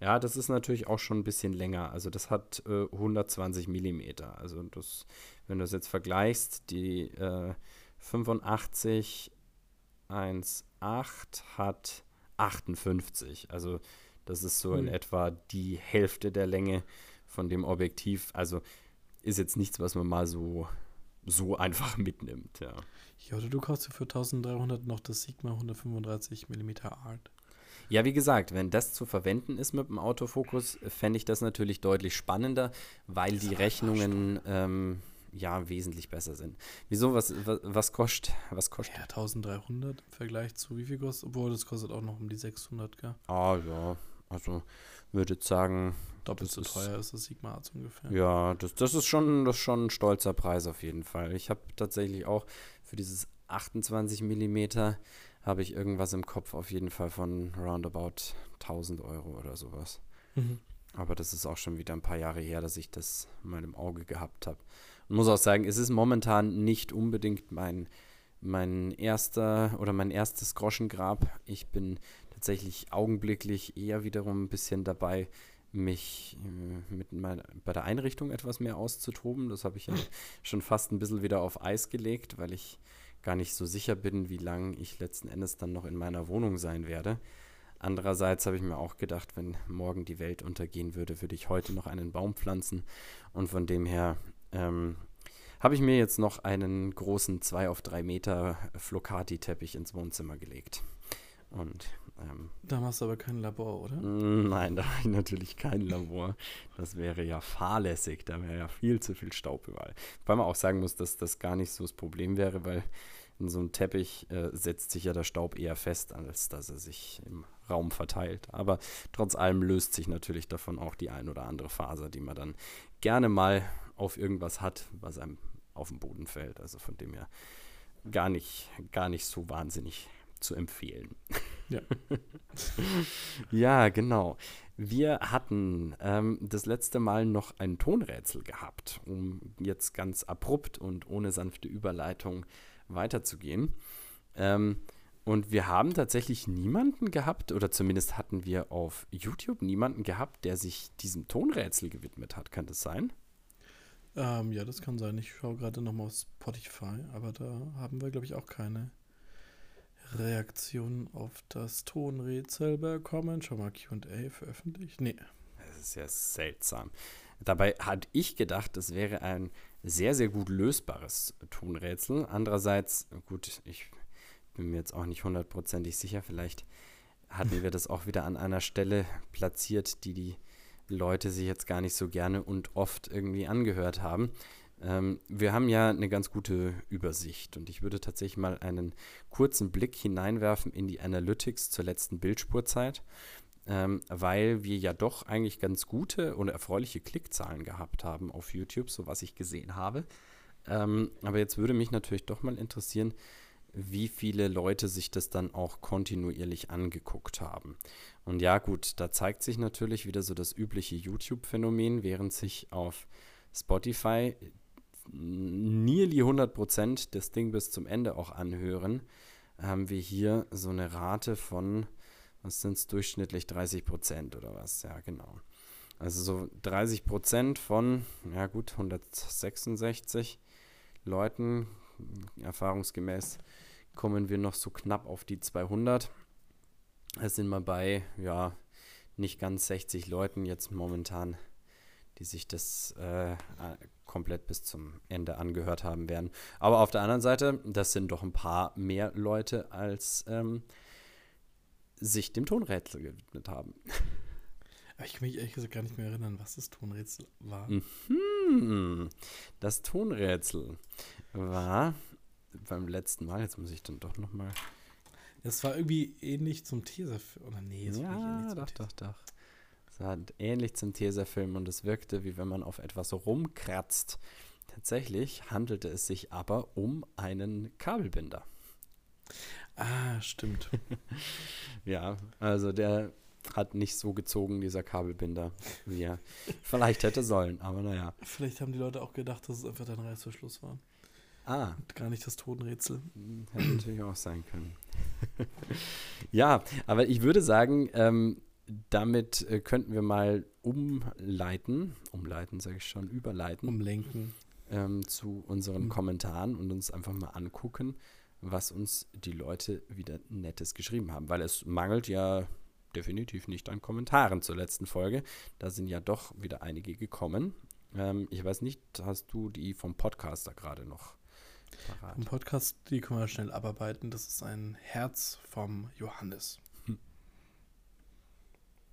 Ja, das ist natürlich auch schon ein bisschen länger. Also das hat äh, 120 Millimeter. Also das, wenn du das jetzt vergleichst, die äh, 85 1.8 hat 58. Also das ist so in etwa die Hälfte der Länge von dem Objektiv. Also ist jetzt nichts, was man mal so, so einfach mitnimmt, ja. Ja, oder du kaufst für 1300 noch das Sigma 135 mm Art. Ja, wie gesagt, wenn das zu verwenden ist mit dem Autofokus, fände ich das natürlich deutlich spannender, weil die Rechnungen ähm, ja wesentlich besser sind. Wieso? Was, was, was, kostet, was kostet? Ja, 1300 im Vergleich zu wie viel kostet? Obwohl, das kostet auch noch um die 600, gell? Ah, ja. Also, würde jetzt sagen. Doppelt so teuer ist das Sigma Arts ungefähr. Ja, das, das, ist schon, das ist schon ein stolzer Preis auf jeden Fall. Ich habe tatsächlich auch für dieses 28 mm habe ich irgendwas im Kopf auf jeden Fall von roundabout 1000 Euro oder sowas. Mhm. Aber das ist auch schon wieder ein paar Jahre her, dass ich das in meinem Auge gehabt habe. Und muss auch sagen, es ist momentan nicht unbedingt mein, mein erster oder mein erstes Groschengrab. Ich bin tatsächlich augenblicklich eher wiederum ein bisschen dabei, mich äh, mit mein, bei der Einrichtung etwas mehr auszutoben. Das habe ich ja schon fast ein bisschen wieder auf Eis gelegt, weil ich gar nicht so sicher bin, wie lange ich letzten Endes dann noch in meiner Wohnung sein werde. Andererseits habe ich mir auch gedacht, wenn morgen die Welt untergehen würde, würde ich heute noch einen Baum pflanzen. Und von dem her ähm, habe ich mir jetzt noch einen großen 2 auf 3 Meter Flocati-Teppich ins Wohnzimmer gelegt. Und ähm, da machst du aber kein Labor, oder? Nein, da habe ich natürlich kein Labor. Das wäre ja fahrlässig. Da wäre ja viel zu viel Staub überall. Weil man auch sagen muss, dass das gar nicht so das Problem wäre, weil in so einem Teppich äh, setzt sich ja der Staub eher fest, als dass er sich im Raum verteilt. Aber trotz allem löst sich natürlich davon auch die ein oder andere Faser, die man dann gerne mal auf irgendwas hat, was einem auf den Boden fällt. Also von dem her gar nicht, gar nicht so wahnsinnig zu empfehlen. Ja. ja, genau. Wir hatten ähm, das letzte Mal noch ein Tonrätsel gehabt, um jetzt ganz abrupt und ohne sanfte Überleitung weiterzugehen. Ähm, und wir haben tatsächlich niemanden gehabt, oder zumindest hatten wir auf YouTube niemanden gehabt, der sich diesem Tonrätsel gewidmet hat. Kann das sein? Ähm, ja, das kann sein. Ich schaue gerade nochmal auf Spotify, aber da haben wir, glaube ich, auch keine Reaktion auf das Tonrätsel bekommen. Schau mal, QA veröffentlicht. Nee. Das ist ja seltsam. Dabei hatte ich gedacht, es wäre ein sehr, sehr gut lösbares Tonrätsel. Andererseits, gut, ich bin mir jetzt auch nicht hundertprozentig sicher, vielleicht hatten wir das auch wieder an einer Stelle platziert, die die Leute sich jetzt gar nicht so gerne und oft irgendwie angehört haben. Ähm, wir haben ja eine ganz gute Übersicht und ich würde tatsächlich mal einen kurzen Blick hineinwerfen in die Analytics zur letzten Bildspurzeit, ähm, weil wir ja doch eigentlich ganz gute und erfreuliche Klickzahlen gehabt haben auf YouTube, so was ich gesehen habe. Ähm, aber jetzt würde mich natürlich doch mal interessieren, wie viele Leute sich das dann auch kontinuierlich angeguckt haben. Und ja, gut, da zeigt sich natürlich wieder so das übliche YouTube-Phänomen, während sich auf Spotify nearly 100% das Ding bis zum Ende auch anhören, haben wir hier so eine Rate von, was sind es durchschnittlich, 30% oder was? Ja, genau. Also so 30% von, ja gut, 166 Leuten, erfahrungsgemäß kommen wir noch so knapp auf die 200. Es sind wir bei, ja, nicht ganz 60 Leuten jetzt momentan, die sich das äh, komplett bis zum Ende angehört haben werden. Aber auf der anderen Seite, das sind doch ein paar mehr Leute, als ähm, sich dem Tonrätsel gewidmet haben. Ich kann mich ehrlich gesagt gar nicht mehr erinnern, was das Tonrätsel war. Mhm. Das Tonrätsel war beim letzten Mal, jetzt muss ich dann doch nochmal. Es war irgendwie ähnlich zum Tesafilm. Oder nee, es ja, war nicht ähnlich zum doch, doch, doch. Es war ähnlich zum Tesafilm und es wirkte, wie wenn man auf etwas rumkratzt. Tatsächlich handelte es sich aber um einen Kabelbinder. Ah, stimmt. ja, also der hat nicht so gezogen, dieser Kabelbinder, wie er vielleicht hätte sollen, aber naja. Vielleicht haben die Leute auch gedacht, dass es einfach dein Reißverschluss war. Ah. Und gar nicht das Totenrätsel. Hätte natürlich auch sein können. ja, aber ich würde sagen, ähm, damit äh, könnten wir mal umleiten, umleiten sage ich schon, überleiten. Umlenken. Ähm, zu unseren mhm. Kommentaren und uns einfach mal angucken, was uns die Leute wieder Nettes geschrieben haben. Weil es mangelt ja definitiv nicht an Kommentaren zur letzten Folge. Da sind ja doch wieder einige gekommen. Ähm, ich weiß nicht, hast du die vom Podcaster gerade noch parat? Im Podcast, die können wir schnell abarbeiten. Das ist ein Herz vom Johannes.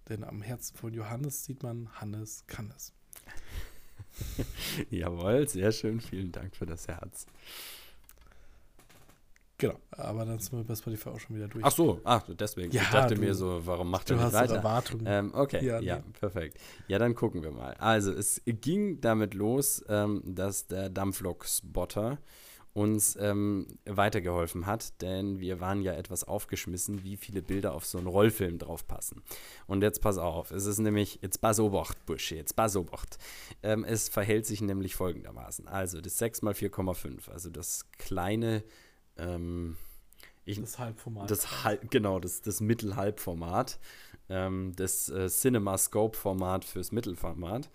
Denn am Herzen von Johannes sieht man, Hannes kann es. Jawohl, sehr schön. Vielen Dank für das Herz. Genau, aber dann sind wir bei Spotify auch schon wieder durch. Ach so, ach, deswegen. Ja, ich dachte du, mir so, warum macht er nicht weiter? Erwartungen. Ähm, okay, ja, Ja, ja nee. perfekt. Ja, dann gucken wir mal. Also, es ging damit los, ähm, dass der Dampflok-Spotter uns ähm, weitergeholfen hat, denn wir waren ja etwas aufgeschmissen, wie viele Bilder auf so einen Rollfilm drauf passen. Und jetzt pass auf, es ist nämlich, jetzt pass obacht, Bursche, jetzt pass obacht. Ähm, es verhält sich nämlich folgendermaßen. Also das 6 mal 4,5, also das kleine, ähm, ich, Das Halbformat. das Halb, genau, das, das Mittelhalbformat, ähm, das äh, CinemaScope-Format fürs Mittelformat.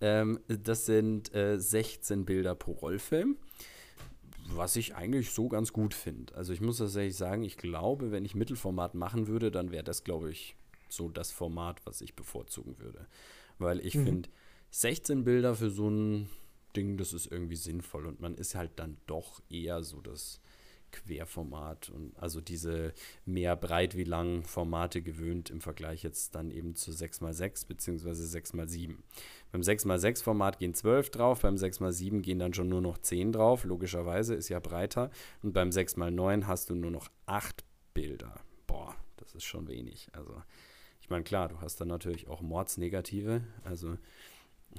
Ähm, das sind äh, 16 Bilder pro Rollfilm, was ich eigentlich so ganz gut finde. Also ich muss tatsächlich sagen, ich glaube, wenn ich Mittelformat machen würde, dann wäre das, glaube ich, so das Format, was ich bevorzugen würde. Weil ich Mhm. finde, 16 Bilder für so ein Ding, das ist irgendwie sinnvoll und man ist halt dann doch eher so das Querformat und also diese mehr breit wie lang Formate gewöhnt im Vergleich jetzt dann eben zu 6x6 bzw. 6x7. Beim 6x6 Format gehen 12 drauf, beim 6x7 gehen dann schon nur noch 10 drauf, logischerweise ist ja breiter und beim 6x9 hast du nur noch 8 Bilder. Boah, das ist schon wenig. Also ich meine, klar, du hast dann natürlich auch Mordsnegative, also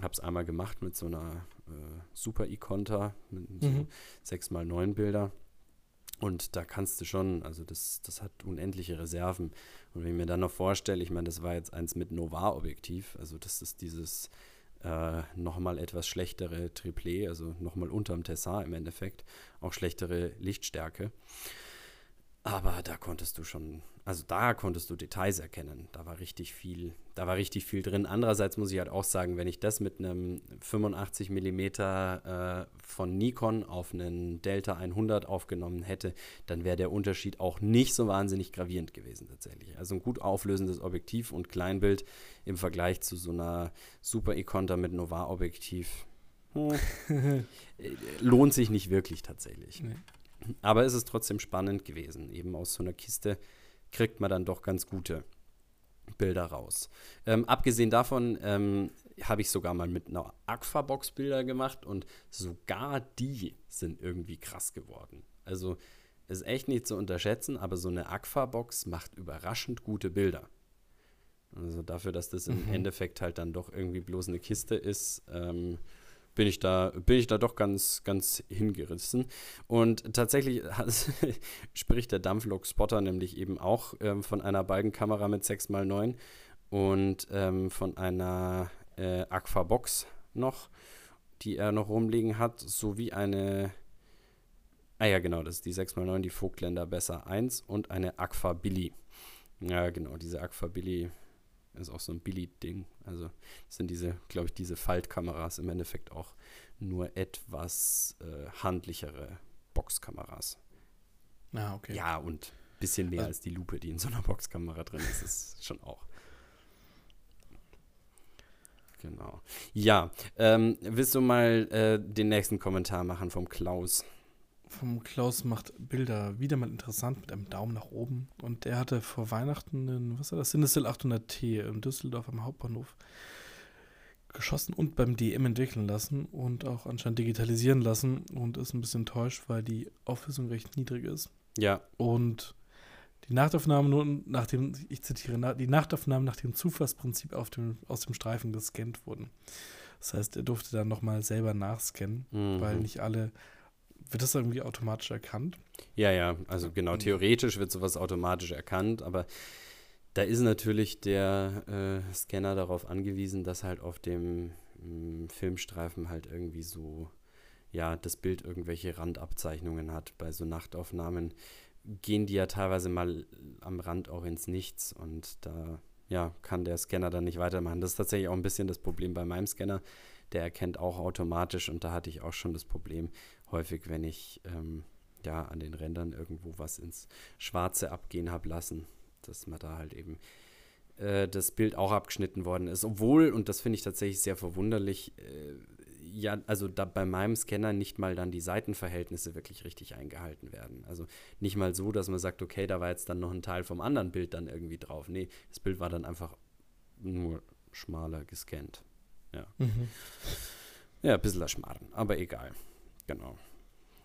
habe es einmal gemacht mit so einer äh, Super Iconta, mit so Mhm. 6x9 Bilder. Und da kannst du schon, also das, das hat unendliche Reserven. Und wenn ich mir dann noch vorstelle, ich meine, das war jetzt eins mit Novar-Objektiv, also das ist dieses äh, nochmal etwas schlechtere Triplé, also nochmal unterm Tessar im Endeffekt, auch schlechtere Lichtstärke. Aber da konntest du schon, also da konntest du Details erkennen. Da war richtig viel, da war richtig viel drin. Andererseits muss ich halt auch sagen, wenn ich das mit einem 85 mm äh, von Nikon auf einen Delta 100 aufgenommen hätte, dann wäre der Unterschied auch nicht so wahnsinnig gravierend gewesen tatsächlich. Also ein gut auflösendes Objektiv und Kleinbild im Vergleich zu so einer Super Iconta mit Novar-Objektiv. Hm, lohnt sich nicht wirklich tatsächlich. Nee. Aber es ist trotzdem spannend gewesen. Eben aus so einer Kiste kriegt man dann doch ganz gute Bilder raus. Ähm, abgesehen davon ähm, habe ich sogar mal mit einer Aquabox Bilder gemacht und sogar die sind irgendwie krass geworden. Also ist echt nicht zu unterschätzen, aber so eine Aquabox macht überraschend gute Bilder. Also dafür, dass das im mhm. Endeffekt halt dann doch irgendwie bloß eine Kiste ist, ähm, bin ich da, bin ich da doch ganz, ganz hingerissen. Und tatsächlich spricht der Dampflok-Spotter nämlich eben auch ähm, von einer Balkenkamera mit 6x9 und ähm, von einer äh, Aquabox noch, die er noch rumliegen hat, sowie eine, ah ja genau, das ist die 6x9, die Vogtländer Besser 1 und eine Aqua Billy. Ja genau, diese Aqua Billy ist auch so ein Billy-Ding. Also sind diese, glaube ich, diese Faltkameras im Endeffekt auch nur etwas äh, handlichere Boxkameras. Ah, okay. Ja, und ein bisschen mehr also, als die Lupe, die in so einer Boxkamera drin ist, ist schon auch. Genau. Ja, ähm, willst du mal äh, den nächsten Kommentar machen vom Klaus? Vom Klaus macht Bilder wieder mal interessant mit einem Daumen nach oben. Und er hatte vor Weihnachten einen, was war das, Cinestill 800T in Düsseldorf am Hauptbahnhof geschossen und beim DM entwickeln lassen und auch anscheinend digitalisieren lassen und ist ein bisschen enttäuscht, weil die Auflösung recht niedrig ist. Ja. Und die Nachtaufnahmen nur nach dem, ich zitiere, die Nachtaufnahmen nach dem Zufallsprinzip auf dem, aus dem Streifen gescannt wurden. Das heißt, er durfte dann nochmal selber nachscannen, mhm. weil nicht alle wird das irgendwie automatisch erkannt? Ja, ja, also genau, theoretisch wird sowas automatisch erkannt, aber da ist natürlich der äh, Scanner darauf angewiesen, dass halt auf dem mh, hm, Filmstreifen halt irgendwie so, ja, das Bild irgendwelche Randabzeichnungen hat. Bei so Nachtaufnahmen gehen die ja teilweise mal am Rand auch ins Nichts und da, ja, kann der Scanner dann nicht weitermachen. Das ist tatsächlich auch ein bisschen das Problem bei meinem Scanner. Der erkennt auch automatisch und da hatte ich auch schon das Problem, häufig, wenn ich ähm, ja an den Rändern irgendwo was ins Schwarze abgehen habe lassen, dass man da halt eben äh, das Bild auch abgeschnitten worden ist. Obwohl, und das finde ich tatsächlich sehr verwunderlich, äh, ja, also da bei meinem Scanner nicht mal dann die Seitenverhältnisse wirklich richtig eingehalten werden. Also nicht mal so, dass man sagt, okay, da war jetzt dann noch ein Teil vom anderen Bild dann irgendwie drauf. Nee, das Bild war dann einfach nur schmaler gescannt. Ja. Mhm. Ja, ein bisschen Schmarrn, aber egal. Genau.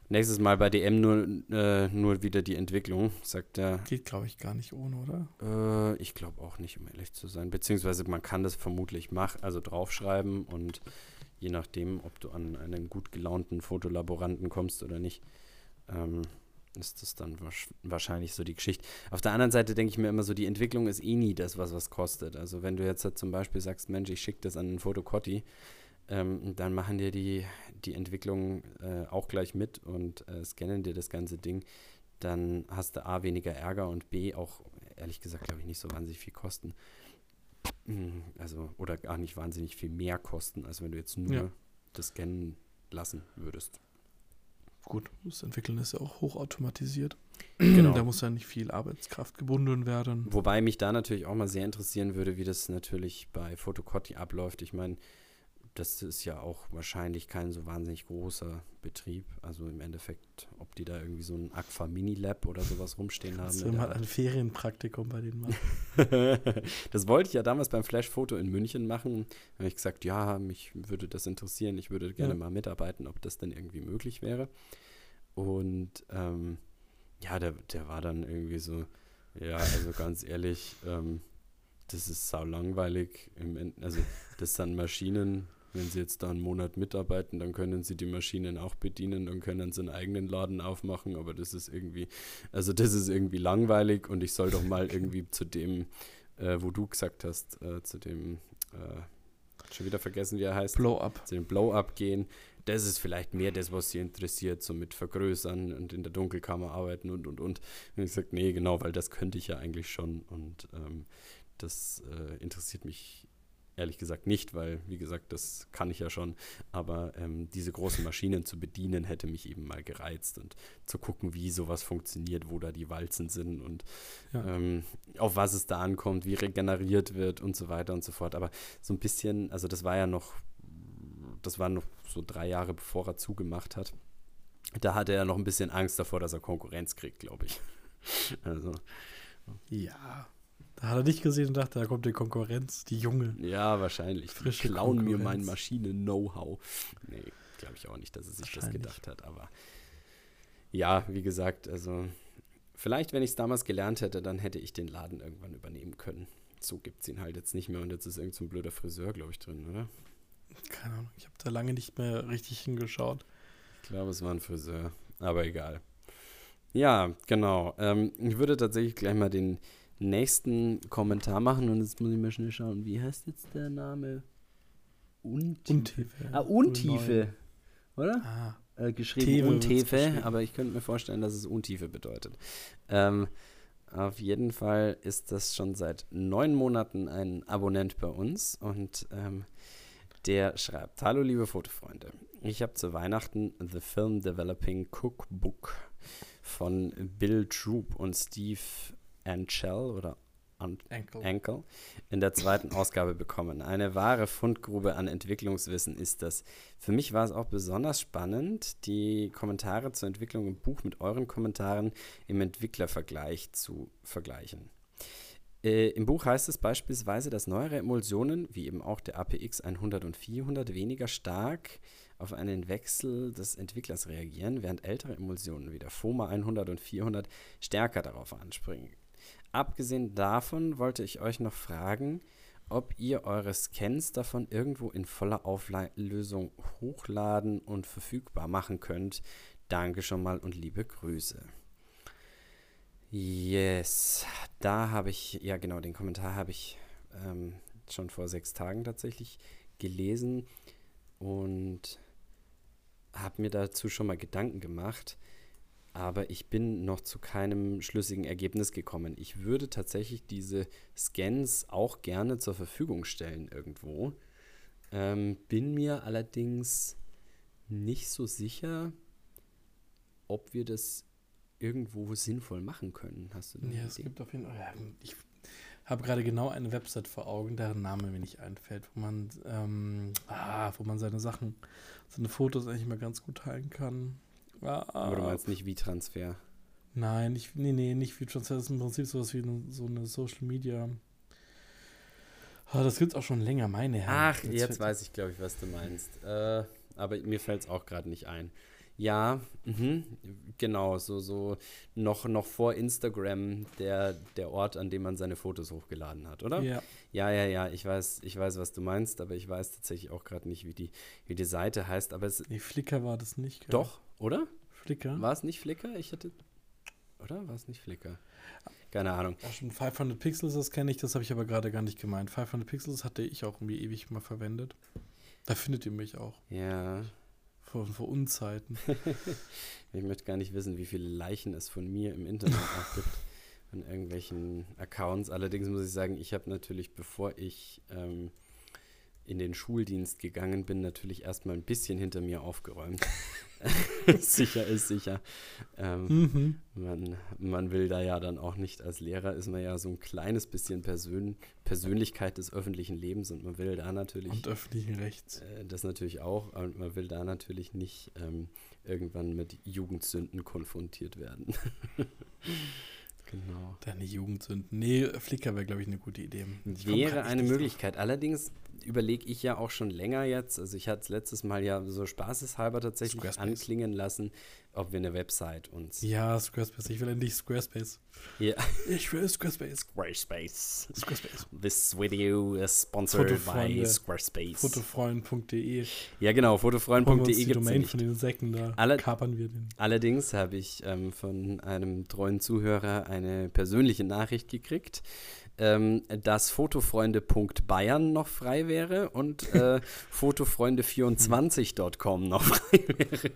Nächstes Mal bei DM nur, äh, nur wieder die Entwicklung, sagt er. Geht, glaube ich, gar nicht ohne, oder? Äh, ich glaube auch nicht, um ehrlich zu sein. Beziehungsweise man kann das vermutlich machen, also draufschreiben und je nachdem, ob du an einen gut gelaunten Fotolaboranten kommst oder nicht, ähm, ist das dann wahrscheinlich so die Geschichte. Auf der anderen Seite denke ich mir immer so, die Entwicklung ist eh nie das, was was kostet. Also wenn du jetzt halt zum Beispiel sagst, Mensch, ich schicke das an einen Fotocotti, ähm, dann machen dir die, die Entwicklung äh, auch gleich mit und äh, scannen dir das ganze Ding. Dann hast du A, weniger Ärger und B, auch ehrlich gesagt, glaube ich, nicht so wahnsinnig viel Kosten. Also, oder gar nicht wahnsinnig viel mehr Kosten, als wenn du jetzt nur ja. das Scannen lassen würdest. Gut, das Entwickeln ist ja auch hochautomatisiert. Genau. Da muss ja nicht viel Arbeitskraft gebunden werden. Wobei mich da natürlich auch mal sehr interessieren würde, wie das natürlich bei Fotocotti abläuft. Ich meine, das ist ja auch wahrscheinlich kein so wahnsinnig großer Betrieb. Also im Endeffekt, ob die da irgendwie so ein Aqua Mini Lab oder sowas rumstehen haben. Das mal ein Ferienpraktikum bei denen machen. das wollte ich ja damals beim Flash Foto in München machen. Da habe ich gesagt, ja, mich würde das interessieren. Ich würde gerne ja. mal mitarbeiten, ob das denn irgendwie möglich wäre. Und ähm, ja, der, der war dann irgendwie so, ja, also ganz ehrlich, ähm, das ist sau langweilig. also das sind Maschinen, wenn sie jetzt da einen Monat mitarbeiten, dann können sie die Maschinen auch bedienen und können sie einen eigenen Laden aufmachen, aber das ist irgendwie, also das ist irgendwie langweilig und ich soll doch mal irgendwie zu dem, äh, wo du gesagt hast, äh, zu dem, äh, schon wieder vergessen, wie er heißt. Blow-Up. Zu dem Blow-Up gehen. das ist vielleicht mehr das, was sie interessiert, so mit vergrößern und in der Dunkelkammer arbeiten und und und. Und ich gesagt, nee, genau, weil das könnte ich ja eigentlich schon und ähm, das äh, interessiert mich ehrlich gesagt nicht, weil, wie gesagt, das kann ich ja schon. Aber ähm, diese großen Maschinen zu bedienen, hätte mich eben mal gereizt und zu gucken, wie sowas funktioniert, wo da die Walzen sind und ja. ähm, auf was es da ankommt, wie regeneriert wird und so weiter und so fort. Aber so ein bisschen, also das war ja noch, das war noch so drei Jahre bevor er zugemacht hat. Da hatte er noch ein bisschen Angst davor, dass er Konkurrenz kriegt, glaube ich. Also. Ja, da hat er nicht gesehen und dachte, da kommt die Konkurrenz, die junge. Ja, wahrscheinlich. Frische die klauen mir mein Maschinen-Know-how. Nee, glaube ich auch nicht, dass er sich das gedacht hat. Aber ja, wie gesagt, also vielleicht, wenn ich es damals gelernt hätte, dann hätte ich den Laden irgendwann übernehmen können. So gibt es ihn halt jetzt nicht mehr und jetzt ist irgendein so blöder Friseur, glaube ich, drin, oder? Keine Ahnung, ich habe da lange nicht mehr richtig hingeschaut. Ich glaube, es war ein Friseur, aber egal. Ja, genau. Ähm, ich würde tatsächlich gleich mal den nächsten Kommentar machen und jetzt muss ich mal schnell schauen, wie heißt jetzt der Name? Untiefe. Untiefe. Ah, Untiefe, oder? Ah. Äh, geschrieben Tiefe Untiefe, aber ich könnte mir vorstellen, dass es Untiefe bedeutet. Ähm, auf jeden Fall ist das schon seit neun Monaten ein Abonnent bei uns und ähm, der schreibt: Hallo, liebe Fotofreunde. Ich habe zu Weihnachten The Film Developing Cookbook von Bill Troop und Steve Anchel oder Ankle. In der zweiten Ausgabe bekommen. Eine wahre Fundgrube an Entwicklungswissen ist das. Für mich war es auch besonders spannend, die Kommentare zur Entwicklung im Buch mit euren Kommentaren im Entwicklervergleich zu vergleichen. Äh, Im Buch heißt es beispielsweise, dass neuere Emulsionen, wie eben auch der APX 100 und 400, weniger stark auf einen Wechsel des Entwicklers reagieren, während ältere Emulsionen wie der FOMA 100 und 400 stärker darauf anspringen. Abgesehen davon wollte ich euch noch fragen, ob ihr eure Scans davon irgendwo in voller Auflösung hochladen und verfügbar machen könnt. Danke schon mal und liebe Grüße. Yes, da habe ich, ja genau, den Kommentar habe ich ähm, schon vor sechs Tagen tatsächlich gelesen und habe mir dazu schon mal Gedanken gemacht aber ich bin noch zu keinem schlüssigen Ergebnis gekommen. Ich würde tatsächlich diese Scans auch gerne zur Verfügung stellen irgendwo. Ähm, bin mir allerdings nicht so sicher, ob wir das irgendwo sinnvoll machen können. Hast du da Ja, es gibt auf jeden Fall. Ich habe gerade genau eine Website vor Augen, deren Name mir nicht einfällt, wo man, ähm, ah, wo man seine Sachen, seine Fotos eigentlich mal ganz gut teilen kann. Ja, Aber du meinst nicht wie Transfer? Nein, nicht, nee, nee, nicht wie Transfer. Das ist im Prinzip sowas wie so eine Social Media. Oh, das es auch schon länger, meine Herren. Ach, jetzt, jetzt weiß ich, glaube ich, was du meinst. Äh, aber mir fällt es auch gerade nicht ein. Ja, mh, genau, so, so noch, noch vor Instagram der, der Ort, an dem man seine Fotos hochgeladen hat, oder? Ja. Ja, ja, ja, ich weiß, ich weiß, was du meinst, aber ich weiß tatsächlich auch gerade nicht, wie die, wie die Seite heißt. Aber es, nee, Flickr war das nicht. Gell? Doch, oder? Flickr? War es nicht Flickr? Ich hatte. Oder war es nicht Flickr? Keine Ahnung. Ja, schon 500 Pixels, das kenne ich, das habe ich aber gerade gar nicht gemeint. 500 Pixels hatte ich auch irgendwie ewig mal verwendet. Da findet ihr mich auch. Ja. Vor, vor Unzeiten. ich möchte gar nicht wissen, wie viele Leichen es von mir im Internet auch gibt. An irgendwelchen Accounts. Allerdings muss ich sagen, ich habe natürlich, bevor ich ähm, in den Schuldienst gegangen bin, natürlich erstmal ein bisschen hinter mir aufgeräumt. sicher ist sicher. Ähm, mhm. man, man will da ja dann auch nicht als Lehrer, ist man ja so ein kleines bisschen Persön Persönlichkeit des öffentlichen Lebens und man will da natürlich. Und öffentlichen Rechts. Äh, das natürlich auch, und man will da natürlich nicht ähm, irgendwann mit Jugendsünden konfrontiert werden. Genau. Deine Jugendsünden. Nee, Flickr wäre, glaube ich, eine gute Idee. Ich wäre eine Möglichkeit. Drauf. Allerdings überlege ich ja auch schon länger jetzt, also ich hatte es letztes Mal ja so spaßeshalber tatsächlich anklingen lassen, ob wir eine Website uns. Ja, Squarespace. Ich will endlich Squarespace. Ja. Ich will Squarespace. Squarespace. Squarespace. This video is sponsored by Squarespace. Fotofreund.de. Ja, genau, fotofreund.de gibt es. Domain von den Säcken, da Alle kapern wir den. Allerdings habe ich ähm, von einem treuen Zuhörer eine persönliche Nachricht gekriegt, ähm, dass fotofreunde.bayern noch frei wäre und äh, fotofreunde24.com noch frei wäre.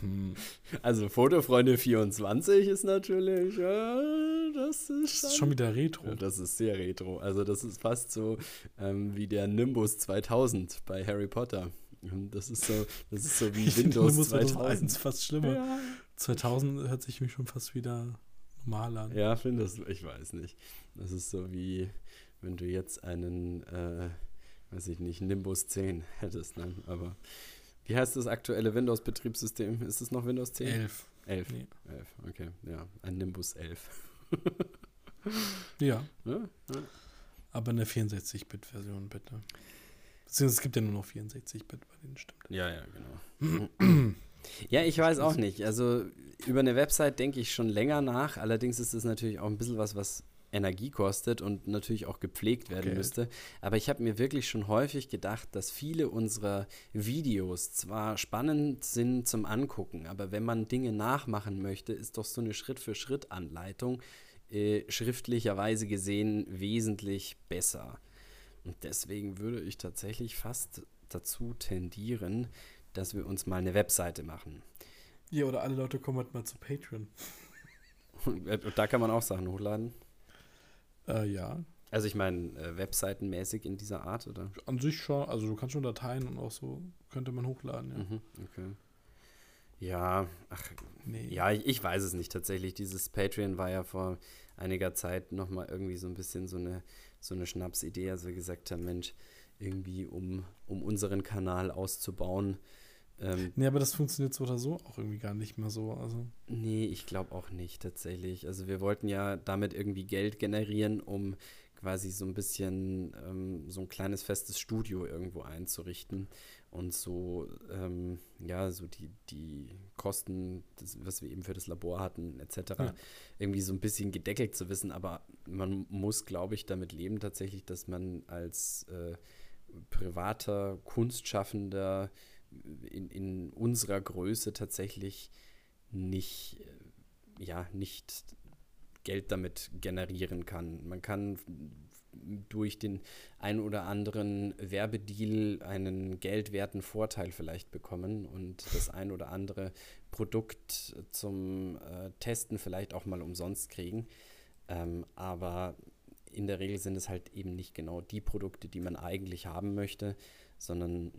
Hm. Also Fotofreunde24 ist natürlich, ja, das ist, das ist schon wieder retro. Das ist sehr retro. Also das ist fast so ähm, wie der Nimbus 2000 bei Harry Potter. Das ist so, das ist so wie Windows Nimbus 2000. ist fast schlimmer. Ja. 2000 hört sich mich schon fast wieder normal an. Ja, finde das, ich weiß nicht. Das ist so wie, wenn du jetzt einen, äh, weiß ich nicht, Nimbus 10 hättest, ne? aber wie heißt das aktuelle Windows-Betriebssystem? Ist es noch Windows 10? 11. 11. Nee. 11, okay. Ja, ein Nimbus 11. ja. ja. ja. Aber eine 64-Bit-Version, bitte. Beziehungsweise es gibt ja nur noch 64-Bit bei den stimmt. Ja, ja, genau. ja, ich weiß auch nicht. Also über eine Website denke ich schon länger nach. Allerdings ist es natürlich auch ein bisschen was, was Energie kostet und natürlich auch gepflegt werden okay. müsste. Aber ich habe mir wirklich schon häufig gedacht, dass viele unserer Videos zwar spannend sind zum Angucken, aber wenn man Dinge nachmachen möchte, ist doch so eine Schritt-für-Schritt-Anleitung äh, schriftlicherweise gesehen wesentlich besser. Und deswegen würde ich tatsächlich fast dazu tendieren, dass wir uns mal eine Webseite machen. Ja, oder alle Leute kommen halt mal zu Patreon. Und da kann man auch Sachen hochladen. Äh, ja. Also ich meine, äh, webseitenmäßig in dieser Art, oder? An sich schon, also du kannst schon Dateien und auch so könnte man hochladen, ja. Mhm, okay. Ja, ach, nee. ja, ich, ich, weiß es nicht tatsächlich. Dieses Patreon war ja vor einiger Zeit nochmal irgendwie so ein bisschen so eine, so eine Schnapsidee, also wir gesagt haben, Mensch, irgendwie um, um unseren Kanal auszubauen, ähm, nee, aber das funktioniert so oder so auch irgendwie gar nicht mehr so. Also. Nee, ich glaube auch nicht tatsächlich. Also wir wollten ja damit irgendwie Geld generieren, um quasi so ein bisschen ähm, so ein kleines festes Studio irgendwo einzurichten und so, ähm, ja, so die, die Kosten, das, was wir eben für das Labor hatten, etc., ja. irgendwie so ein bisschen gedeckelt zu wissen. Aber man muss, glaube ich, damit leben tatsächlich, dass man als äh, privater Kunstschaffender in, in unserer Größe tatsächlich nicht, äh, ja, nicht Geld damit generieren kann. Man kann durch den ein oder anderen Werbedeal einen geldwerten Vorteil vielleicht bekommen und das ein oder andere Produkt zum äh, Testen vielleicht auch mal umsonst kriegen. Ähm, aber in der Regel sind es halt eben nicht genau die Produkte, die man eigentlich haben möchte, sondern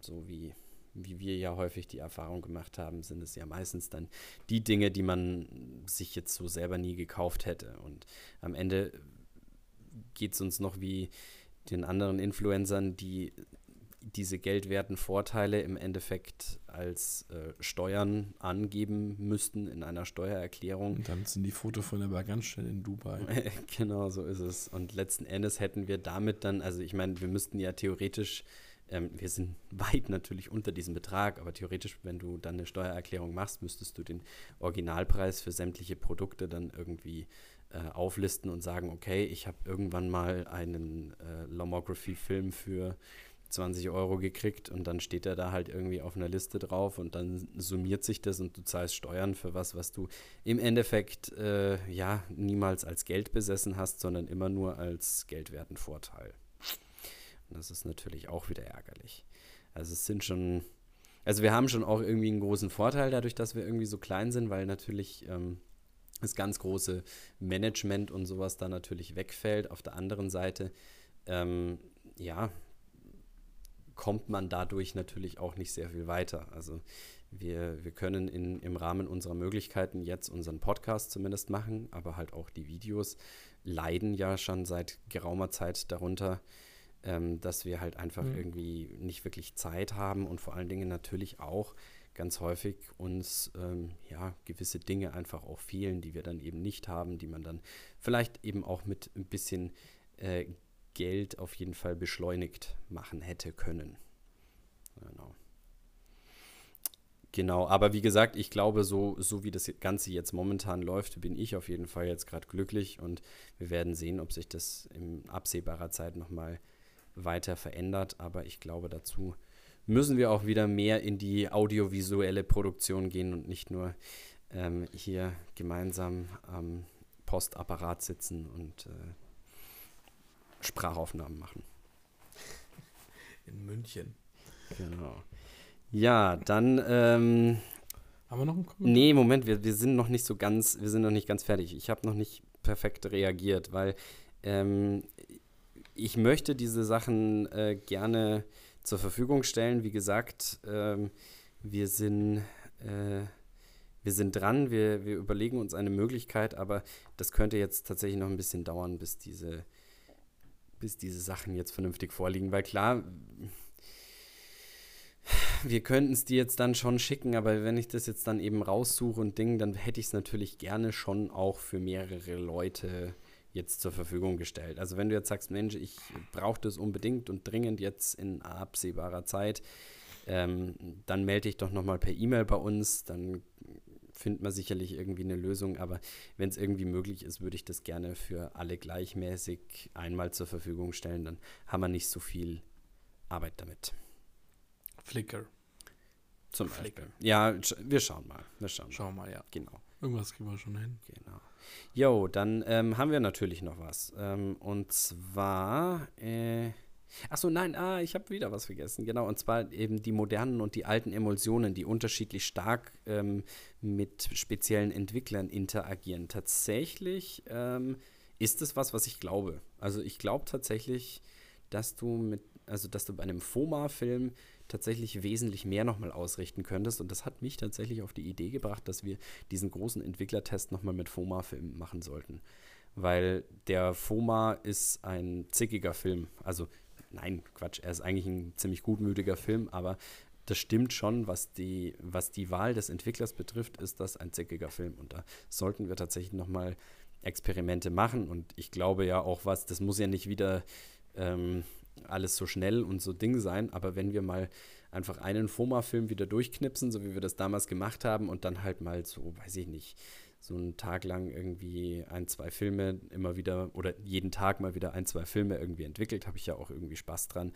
so wie, wie wir ja häufig die Erfahrung gemacht haben, sind es ja meistens dann die Dinge, die man sich jetzt so selber nie gekauft hätte. Und am Ende geht es uns noch wie den anderen Influencern, die diese geldwerten Vorteile im Endeffekt als äh, Steuern angeben müssten in einer Steuererklärung. Und dann sind die Fotos von der ganz schnell in Dubai. genau, so ist es. Und letzten Endes hätten wir damit dann, also ich meine, wir müssten ja theoretisch ähm, wir sind weit natürlich unter diesem Betrag, aber theoretisch, wenn du dann eine Steuererklärung machst, müsstest du den Originalpreis für sämtliche Produkte dann irgendwie äh, auflisten und sagen, okay, ich habe irgendwann mal einen äh, Lomography-Film für 20 Euro gekriegt und dann steht er da halt irgendwie auf einer Liste drauf und dann summiert sich das und du zahlst Steuern für was, was du im Endeffekt äh, ja niemals als Geld besessen hast, sondern immer nur als geldwerten Vorteil. Und das ist natürlich auch wieder ärgerlich. Also es sind schon, also wir haben schon auch irgendwie einen großen Vorteil dadurch, dass wir irgendwie so klein sind, weil natürlich ähm, das ganz große Management und sowas da natürlich wegfällt. Auf der anderen Seite, ähm, ja, kommt man dadurch natürlich auch nicht sehr viel weiter. Also wir, wir können in, im Rahmen unserer Möglichkeiten jetzt unseren Podcast zumindest machen, aber halt auch die Videos leiden ja schon seit geraumer Zeit darunter, ähm, dass wir halt einfach mhm. irgendwie nicht wirklich Zeit haben und vor allen Dingen natürlich auch ganz häufig uns ähm, ja gewisse Dinge einfach auch fehlen, die wir dann eben nicht haben, die man dann vielleicht eben auch mit ein bisschen äh, Geld auf jeden Fall beschleunigt machen hätte können. Genau. Genau, aber wie gesagt, ich glaube, so, so wie das Ganze jetzt momentan läuft, bin ich auf jeden Fall jetzt gerade glücklich und wir werden sehen, ob sich das in absehbarer Zeit nochmal weiter verändert. Aber ich glaube, dazu müssen wir auch wieder mehr in die audiovisuelle Produktion gehen und nicht nur ähm, hier gemeinsam am Postapparat sitzen und äh, Sprachaufnahmen machen. In München. Genau. Ja, dann. Ähm, Haben wir noch einen Kommentar? nee, Moment, wir, wir sind noch nicht so ganz, wir sind noch nicht ganz fertig. Ich habe noch nicht perfekt reagiert, weil ähm, ich möchte diese Sachen äh, gerne zur Verfügung stellen. Wie gesagt, ähm, wir sind. Äh, wir sind dran, wir, wir überlegen uns eine Möglichkeit, aber das könnte jetzt tatsächlich noch ein bisschen dauern, bis diese, bis diese Sachen jetzt vernünftig vorliegen. Weil klar, wir könnten es dir jetzt dann schon schicken, aber wenn ich das jetzt dann eben raussuche und Ding, dann hätte ich es natürlich gerne schon auch für mehrere Leute jetzt zur Verfügung gestellt. Also wenn du jetzt sagst, Mensch, ich brauche das unbedingt und dringend jetzt in absehbarer Zeit, ähm, dann melde dich doch nochmal per E-Mail bei uns, dann findet man sicherlich irgendwie eine Lösung, aber wenn es irgendwie möglich ist, würde ich das gerne für alle gleichmäßig einmal zur Verfügung stellen, dann haben wir nicht so viel Arbeit damit. Flickr. Zum Flickr. Beispiel. Ja, wir schauen mal. Wir schauen mal. Schauen wir mal, ja. Genau. Irgendwas kriegen wir schon hin. Genau. Jo, dann ähm, haben wir natürlich noch was. Ähm, und zwar, äh, achso, nein, ah, ich habe wieder was vergessen. Genau, und zwar eben die modernen und die alten Emulsionen, die unterschiedlich stark ähm, mit speziellen Entwicklern interagieren. Tatsächlich ähm, ist es was, was ich glaube. Also ich glaube tatsächlich, dass du mit, also dass du bei einem FOMA-Film tatsächlich wesentlich mehr nochmal ausrichten könntest. Und das hat mich tatsächlich auf die Idee gebracht, dass wir diesen großen Entwicklertest nochmal mit FOMA-Filmen machen sollten. Weil der FOMA ist ein zickiger Film. Also, nein, Quatsch, er ist eigentlich ein ziemlich gutmütiger Film, aber das stimmt schon, was die, was die Wahl des Entwicklers betrifft, ist das ein zickiger Film. Und da sollten wir tatsächlich nochmal Experimente machen. Und ich glaube ja auch was, das muss ja nicht wieder ähm, alles so schnell und so Ding sein, aber wenn wir mal einfach einen FOMA-Film wieder durchknipsen, so wie wir das damals gemacht haben und dann halt mal so, weiß ich nicht, so einen Tag lang irgendwie ein, zwei Filme immer wieder oder jeden Tag mal wieder ein, zwei Filme irgendwie entwickelt, habe ich ja auch irgendwie Spaß dran.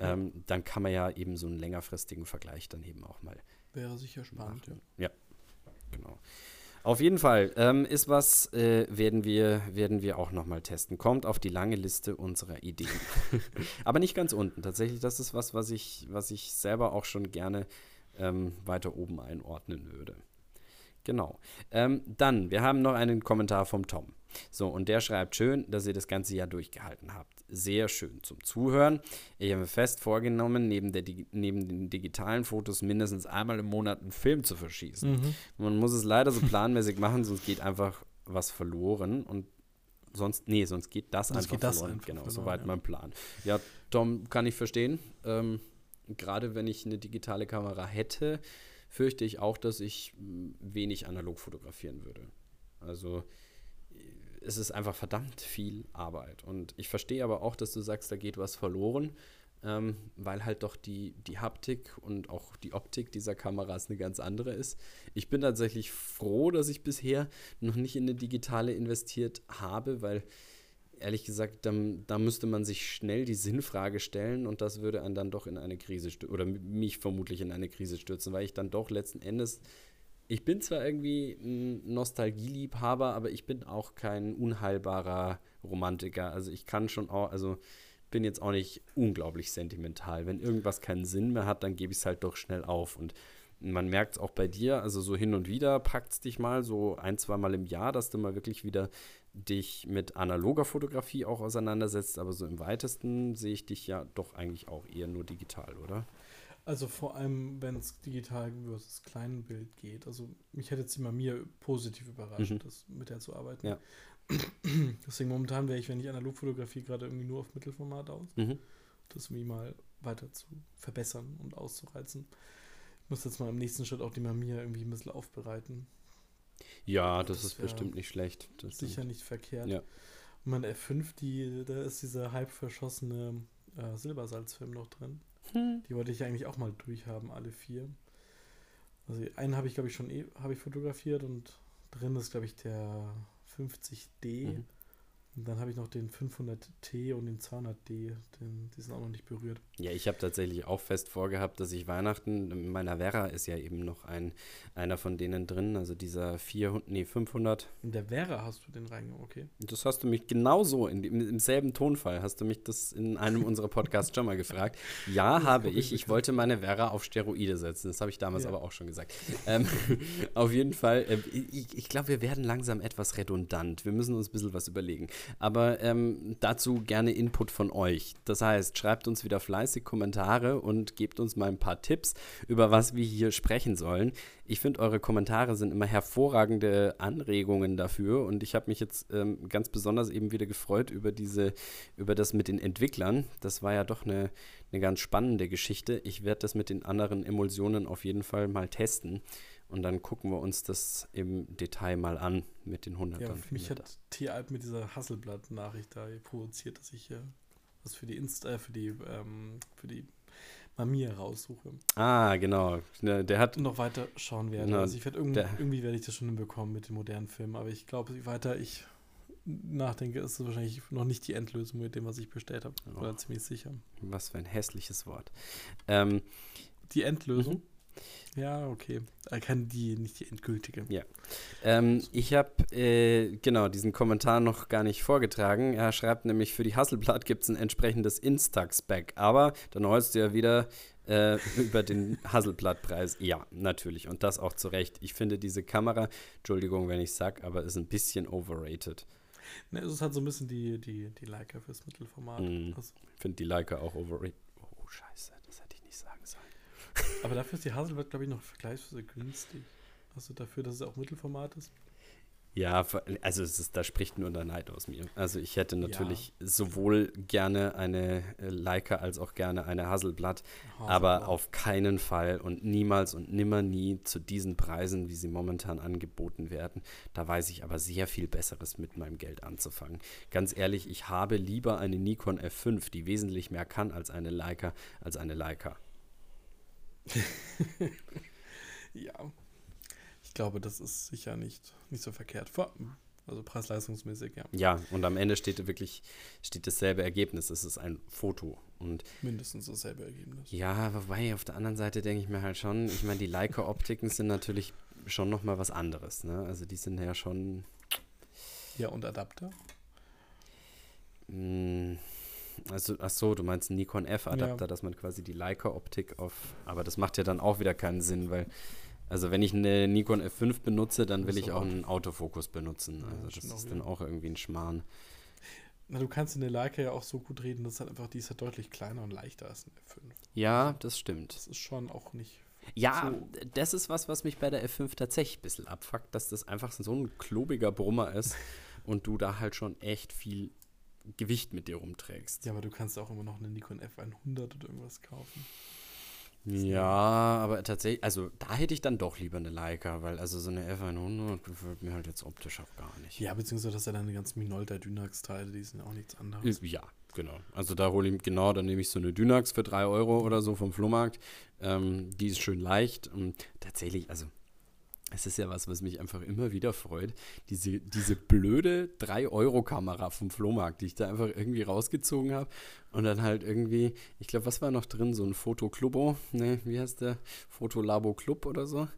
Ähm, dann kann man ja eben so einen längerfristigen Vergleich dann eben auch mal Wäre sicher spannend, ja. ja, genau. Auf jeden Fall ähm, ist was, äh, werden, wir, werden wir auch nochmal testen. Kommt auf die lange Liste unserer Ideen. Aber nicht ganz unten. Tatsächlich, das ist was, was ich, was ich selber auch schon gerne ähm, weiter oben einordnen würde. Genau. Ähm, dann, wir haben noch einen Kommentar vom Tom. So, und der schreibt schön, dass ihr das ganze Jahr durchgehalten habt. Sehr schön zum Zuhören. Ich habe mir fest vorgenommen, neben, der, neben den digitalen Fotos mindestens einmal im Monat einen Film zu verschießen. Mhm. Man muss es leider so planmäßig machen, sonst geht einfach was verloren und sonst, nee, sonst geht das Sonst einfach geht das verloren. einfach genau, verloren, soweit ja. mein Plan. Ja, Tom, kann ich verstehen. Ähm, Gerade wenn ich eine digitale Kamera hätte, fürchte ich auch, dass ich mh, wenig analog fotografieren würde. Also äh, es ist einfach verdammt viel Arbeit. Und ich verstehe aber auch, dass du sagst, da geht was verloren, ähm, weil halt doch die, die Haptik und auch die Optik dieser Kameras eine ganz andere ist. Ich bin tatsächlich froh, dass ich bisher noch nicht in eine digitale investiert habe, weil ehrlich gesagt, da, da müsste man sich schnell die Sinnfrage stellen und das würde einen dann doch in eine Krise stürzen oder mich vermutlich in eine Krise stürzen, weil ich dann doch letzten Endes ich bin zwar irgendwie ein Nostalgieliebhaber, aber ich bin auch kein unheilbarer Romantiker. Also ich kann schon auch, also bin jetzt auch nicht unglaublich sentimental. Wenn irgendwas keinen Sinn mehr hat, dann gebe ich es halt doch schnell auf. Und man merkt es auch bei dir, also so hin und wieder packt es dich mal, so ein, zwei Mal im Jahr, dass du mal wirklich wieder dich mit analoger Fotografie auch auseinandersetzt. Aber so im weitesten sehe ich dich ja doch eigentlich auch eher nur digital, oder? Also vor allem, wenn es digital versus Kleinbild geht. Also mich hätte jetzt immer mir positiv überrascht, Mhm. das mit der zu arbeiten. Ja. Deswegen momentan wäre ich, wenn ich analog fotografiere, gerade irgendwie nur auf Mittelformat aus. Mhm. Das irgendwie mal weiter zu verbessern und auszureizen. Ich muss jetzt mal im nächsten Schritt auch die Mamiya irgendwie ein bisschen aufbereiten. Ja, das, Das ist bestimmt nicht schlecht. Das Sicher stimmt. nicht verkehrt. Ja. Und mein F5, die, da ist dieser halb verschossene äh, Silbersalzfilm noch drin. Hm. Die wollte ich eigentlich auch mal durchhaben, alle vier. Also einen habe ich, glaube ich, schon eh, habe ich fotografiert und drin ist, glaube ich, der 50D. Mhm. Und dann habe ich noch den 500T und den 200D, den, die sind auch noch nicht berührt. Ja, ich habe tatsächlich auch fest vorgehabt, dass ich Weihnachten, in meiner Vera ist ja eben noch ein, einer von denen drin, also dieser 400, nee, 500. In der Vera hast du den reingegangen, okay. Das hast du mich genauso, in, im, im selben Tonfall, hast du mich das in einem unserer Podcasts schon mal gefragt. Ja, habe ich. Ich wollte meine Vera auf Steroide setzen, das habe ich damals ja. aber auch schon gesagt. Ähm, auf jeden Fall, äh, ich, ich glaube, wir werden langsam etwas redundant. Wir müssen uns ein bisschen was überlegen. Aber ähm, dazu gerne Input von euch. Das heißt, schreibt uns wieder fleißig Kommentare und gebt uns mal ein paar Tipps, über was wir hier sprechen sollen. Ich finde, eure Kommentare sind immer hervorragende Anregungen dafür und ich habe mich jetzt ähm, ganz besonders eben wieder gefreut über diese, über das mit den Entwicklern. Das war ja doch eine, eine ganz spannende Geschichte. Ich werde das mit den anderen Emulsionen auf jeden Fall mal testen. Und dann gucken wir uns das im Detail mal an mit den 100 Ja, für mich hat T-Alp mit dieser Hasselblatt-Nachricht da provoziert, dass ich äh, was für die Insta, äh, für die, ähm, für die Mamiya raussuche. Ah, genau. Ne, der hat. noch weiter schauen werde. Na, also ich werde irgendwie, irgendwie werde ich das schon hinbekommen mit den modernen Filmen, aber ich glaube, je weiter ich nachdenke, ist es wahrscheinlich noch nicht die Endlösung mit dem, was ich bestellt habe. Oh. Oder ziemlich sicher. Was für ein hässliches Wort. Ähm, die Endlösung? Mhm. Ja, okay. Er kann die, nicht die endgültige. Ja. Ähm, ich habe, äh, genau, diesen Kommentar noch gar nicht vorgetragen. Er schreibt nämlich, für die Hasselblatt gibt es ein entsprechendes Instax-Back. Aber dann holst du ja wieder äh, über den Hasselblatt-Preis. Ja, natürlich. Und das auch zu Recht. Ich finde diese Kamera, Entschuldigung, wenn ich sag, aber ist ein bisschen overrated. Ne, es ist halt so ein bisschen die, die, die Leica fürs Mittelformat. Mm, also. Ich finde die Leica auch overrated. Oh, scheiße. Aber dafür ist die Hasselblatt, glaube ich, noch vergleichsweise günstig. Also dafür, dass es auch Mittelformat ist. Ja, also ist, da spricht nur der Neid aus mir. Also ich hätte natürlich ja. sowohl gerne eine äh, Leica als auch gerne eine Hasselblatt, Hasselblatt, aber auf keinen Fall und niemals und nimmer nie zu diesen Preisen, wie sie momentan angeboten werden. Da weiß ich aber sehr viel Besseres mit meinem Geld anzufangen. Ganz ehrlich, ich habe lieber eine Nikon F5, die wesentlich mehr kann als eine Leica, als eine Leica. ja. Ich glaube, das ist sicher nicht, nicht so verkehrt. Also preis-leistungsmäßig, ja. Ja, und am Ende steht wirklich steht dasselbe Ergebnis. Es ist ein Foto. Und Mindestens dasselbe Ergebnis. Ja, wobei auf der anderen Seite denke ich mir halt schon, ich meine, die Leica-Optiken sind natürlich schon nochmal was anderes. Ne? Also die sind ja schon. Ja, und Adapter? Mh, hm. Also, ach so, du meinst einen Nikon F-Adapter, ja. dass man quasi die Leica-Optik auf. Aber das macht ja dann auch wieder keinen Sinn, weil. Also, wenn ich eine Nikon F5 benutze, dann will ich auch einen Autofokus benutzen. Also, ja, das ist dann auch irgendwie ein Schmarrn. Na, du kannst in der Leica ja auch so gut reden, dass halt einfach, die ist halt deutlich kleiner und leichter als eine F5. Ja, das stimmt. Das ist schon auch nicht. Ja, so. das ist was, was mich bei der F5 tatsächlich ein bisschen abfuckt, dass das einfach so ein klobiger Brummer ist und du da halt schon echt viel Gewicht mit dir rumträgst. Ja, aber du kannst auch immer noch eine Nikon F100 oder irgendwas kaufen. Ja, aber tatsächlich, also da hätte ich dann doch lieber eine Leica, weil also so eine F100 gefällt mir halt jetzt optisch auch gar nicht. Ja, beziehungsweise das ja dann die ganzen Minolta Dynax-Teile, die sind auch nichts anderes. Ja, genau. Also da hole ich, genau, dann nehme ich so eine Dynax für 3 Euro oder so vom Flohmarkt. Ähm, die ist schön leicht und tatsächlich, also es ist ja was, was mich einfach immer wieder freut. Diese, diese blöde 3-Euro-Kamera vom Flohmarkt, die ich da einfach irgendwie rausgezogen habe. Und dann halt irgendwie, ich glaube, was war noch drin? So ein Fotoklubo, ne, wie heißt der? Fotolabo Club oder so.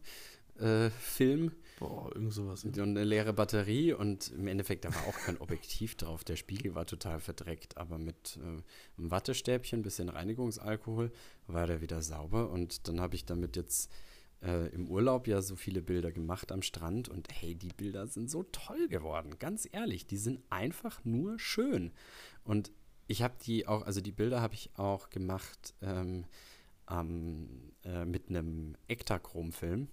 Äh, Film. Boah, irgend sowas. Und eine leere Batterie und im Endeffekt, da war auch kein Objektiv drauf. Der Spiegel war total verdreckt, aber mit äh, einem Wattestäbchen, bisschen Reinigungsalkohol, war der wieder sauber. Und dann habe ich damit jetzt äh, im Urlaub ja so viele Bilder gemacht am Strand und hey, die Bilder sind so toll geworden, ganz ehrlich, die sind einfach nur schön. Und ich habe die auch, also die Bilder habe ich auch gemacht ähm, ähm, äh, mit einem Ektachrom-Film.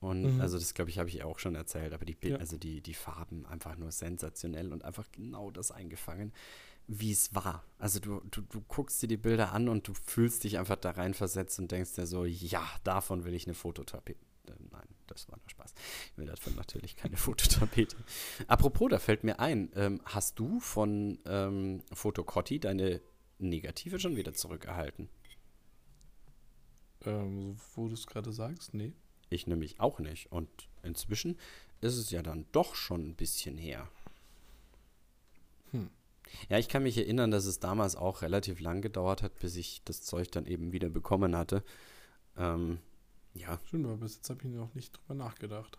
Und mhm. also das glaube ich, habe ich auch schon erzählt, aber die, ja. also die, die Farben einfach nur sensationell und einfach genau das eingefangen wie es war. Also du, du, du guckst dir die Bilder an und du fühlst dich einfach da reinversetzt und denkst dir so, ja, davon will ich eine Fototapete. Äh, nein, das war nur Spaß. Ich will davon natürlich keine Fototapete. Apropos, da fällt mir ein, ähm, hast du von ähm, Fotocotti deine Negative schon wieder zurückerhalten? Ähm, wo du es gerade sagst, nee. Ich nämlich auch nicht. Und inzwischen ist es ja dann doch schon ein bisschen her. Hm. Ja, ich kann mich erinnern, dass es damals auch relativ lang gedauert hat, bis ich das Zeug dann eben wieder bekommen hatte. Ähm, ja. Schön, aber bis jetzt habe ich noch nicht drüber nachgedacht.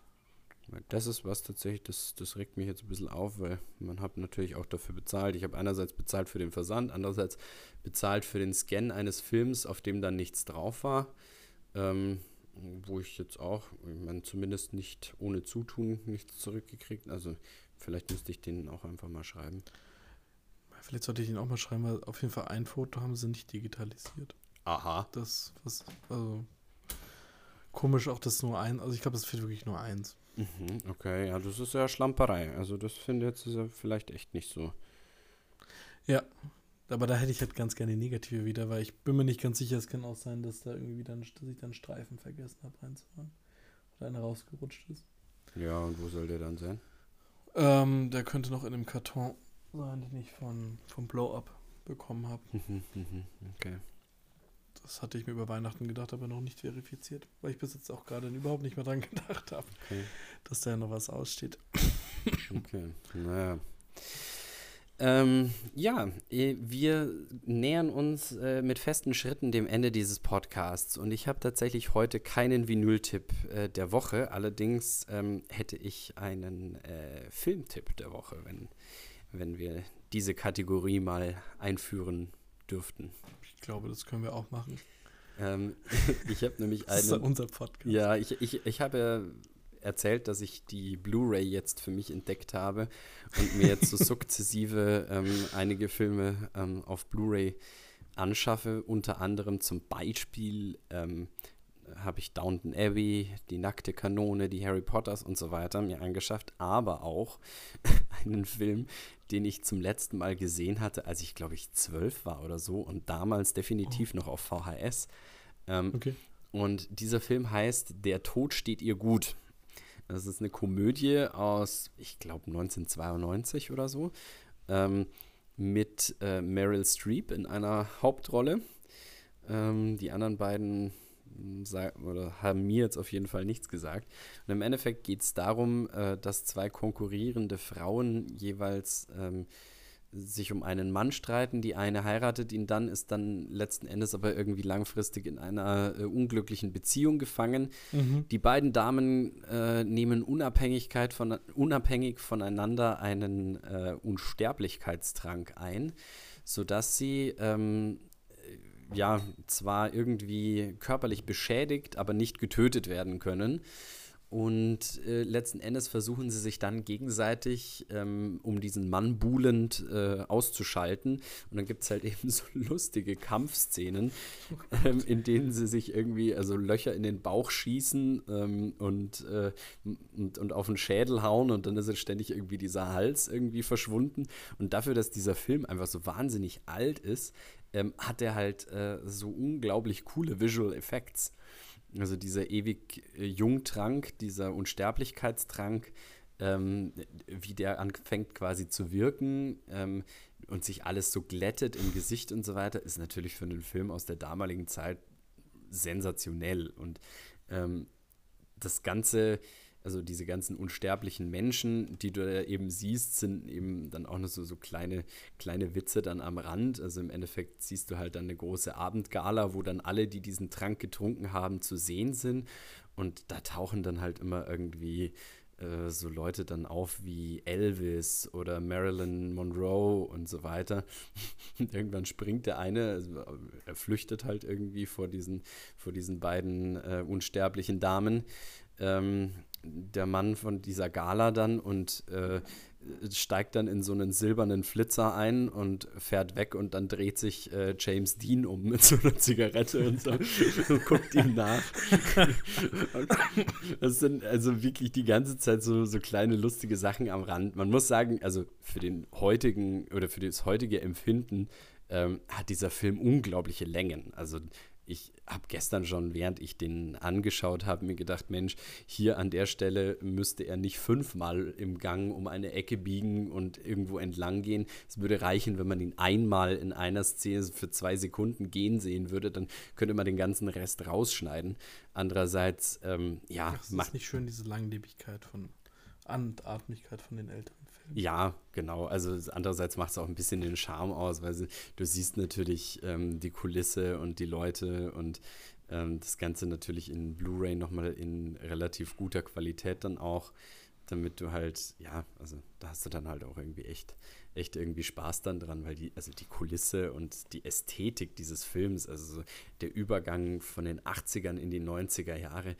Das ist was tatsächlich, das, das regt mich jetzt ein bisschen auf, weil man hat natürlich auch dafür bezahlt. Ich habe einerseits bezahlt für den Versand, andererseits bezahlt für den Scan eines Films, auf dem dann nichts drauf war. Ähm, wo ich jetzt auch, ich meine, zumindest nicht ohne Zutun nichts zurückgekriegt. Also vielleicht müsste ich den auch einfach mal schreiben. Vielleicht sollte ich ihn auch mal schreiben, weil auf jeden Fall ein Foto haben sie nicht digitalisiert. Aha. Das, was, also komisch auch, dass nur ein, also ich glaube, es fehlt wirklich nur eins. Mhm, okay, ja, das ist ja Schlamperei. Also das finde ich jetzt ja vielleicht echt nicht so. Ja, aber da hätte ich halt ganz gerne die Negative wieder, weil ich bin mir nicht ganz sicher, es kann auch sein, dass da irgendwie dann, dass ich dann Streifen vergessen habe reinzumachen. Oder einer rausgerutscht ist. Ja, und wo soll der dann sein? Ähm, der könnte noch in dem Karton sein, den ich von, vom Blow-Up bekommen habe. Okay. Das hatte ich mir über Weihnachten gedacht, aber noch nicht verifiziert, weil ich bis jetzt auch gerade überhaupt nicht mehr dran gedacht habe, okay. dass da ja noch was aussteht. Okay, naja. Ähm, ja, äh, wir nähern uns äh, mit festen Schritten dem Ende dieses Podcasts und ich habe tatsächlich heute keinen Vinyl-Tipp äh, der Woche. Allerdings ähm, hätte ich einen äh, Filmtipp der Woche, wenn, wenn wir diese Kategorie mal einführen dürften. Ich glaube, das können wir auch machen. Ähm, ich habe nämlich einen. Das ist unser Podcast. Ja, ich, ich, ich habe erzählt, dass ich die Blu-ray jetzt für mich entdeckt habe und mir jetzt so sukzessive ähm, einige Filme ähm, auf Blu-ray anschaffe. Unter anderem zum Beispiel ähm, habe ich Downton Abbey, die nackte Kanone, die Harry Potters und so weiter mir angeschafft, aber auch einen Film, den ich zum letzten Mal gesehen hatte, als ich glaube ich zwölf war oder so und damals definitiv oh. noch auf VHS. Ähm, okay. Und dieser Film heißt Der Tod steht ihr gut. Das ist eine Komödie aus, ich glaube, 1992 oder so, ähm, mit äh, Meryl Streep in einer Hauptrolle. Ähm, die anderen beiden oder haben mir jetzt auf jeden Fall nichts gesagt. Und im Endeffekt geht es darum, äh, dass zwei konkurrierende Frauen jeweils ähm, sich um einen Mann streiten. Die eine heiratet ihn dann, ist dann letzten Endes aber irgendwie langfristig in einer äh, unglücklichen Beziehung gefangen. Mhm. Die beiden Damen äh, nehmen Unabhängigkeit von, unabhängig voneinander einen äh, Unsterblichkeitstrank ein, sodass sie ähm, ja zwar irgendwie körperlich beschädigt, aber nicht getötet werden können. Und äh, letzten Endes versuchen sie sich dann gegenseitig, ähm, um diesen Mann buhlend äh, auszuschalten. Und dann gibt es halt eben so lustige Kampfszenen, oh ähm, in denen sie sich irgendwie, also Löcher in den Bauch schießen ähm, und, äh, und, und auf den Schädel hauen. Und dann ist es ständig irgendwie dieser Hals irgendwie verschwunden. Und dafür, dass dieser Film einfach so wahnsinnig alt ist, ähm, hat er halt äh, so unglaublich coole Visual Effects. Also dieser ewig äh, Jungtrank, dieser Unsterblichkeitstrank, ähm, wie der anfängt quasi zu wirken ähm, und sich alles so glättet im Gesicht und so weiter, ist natürlich für einen Film aus der damaligen Zeit sensationell. Und ähm, das Ganze also diese ganzen unsterblichen Menschen, die du da eben siehst, sind eben dann auch noch so, so kleine, kleine Witze dann am Rand. Also im Endeffekt siehst du halt dann eine große Abendgala, wo dann alle, die diesen Trank getrunken haben, zu sehen sind. Und da tauchen dann halt immer irgendwie äh, so Leute dann auf wie Elvis oder Marilyn Monroe und so weiter. Und irgendwann springt der eine, also er flüchtet halt irgendwie vor diesen, vor diesen beiden äh, unsterblichen Damen. Ähm, der Mann von dieser Gala dann und äh, steigt dann in so einen silbernen Flitzer ein und fährt weg und dann dreht sich äh, James Dean um mit so einer Zigarette und, so, und guckt ihm nach. das sind also wirklich die ganze Zeit so, so kleine lustige Sachen am Rand. Man muss sagen, also für den heutigen oder für das heutige Empfinden ähm, hat dieser Film unglaubliche Längen. Also ich habe gestern schon, während ich den angeschaut habe, mir gedacht, Mensch, hier an der Stelle müsste er nicht fünfmal im Gang um eine Ecke biegen und irgendwo entlang gehen. Es würde reichen, wenn man ihn einmal in einer Szene für zwei Sekunden gehen sehen würde, dann könnte man den ganzen Rest rausschneiden. Andererseits, ähm, ja. Das ist nicht schön, diese Langlebigkeit von Anatmigkeit von den Filmen. Ja, genau. Also andererseits macht es auch ein bisschen den Charme aus, weil du siehst natürlich ähm, die Kulisse und die Leute und ähm, das Ganze natürlich in Blu-ray nochmal in relativ guter Qualität dann auch, damit du halt, ja, also da hast du dann halt auch irgendwie echt, echt irgendwie Spaß dann dran, weil die, also die Kulisse und die Ästhetik dieses Films, also so der Übergang von den 80ern in die 90er Jahre,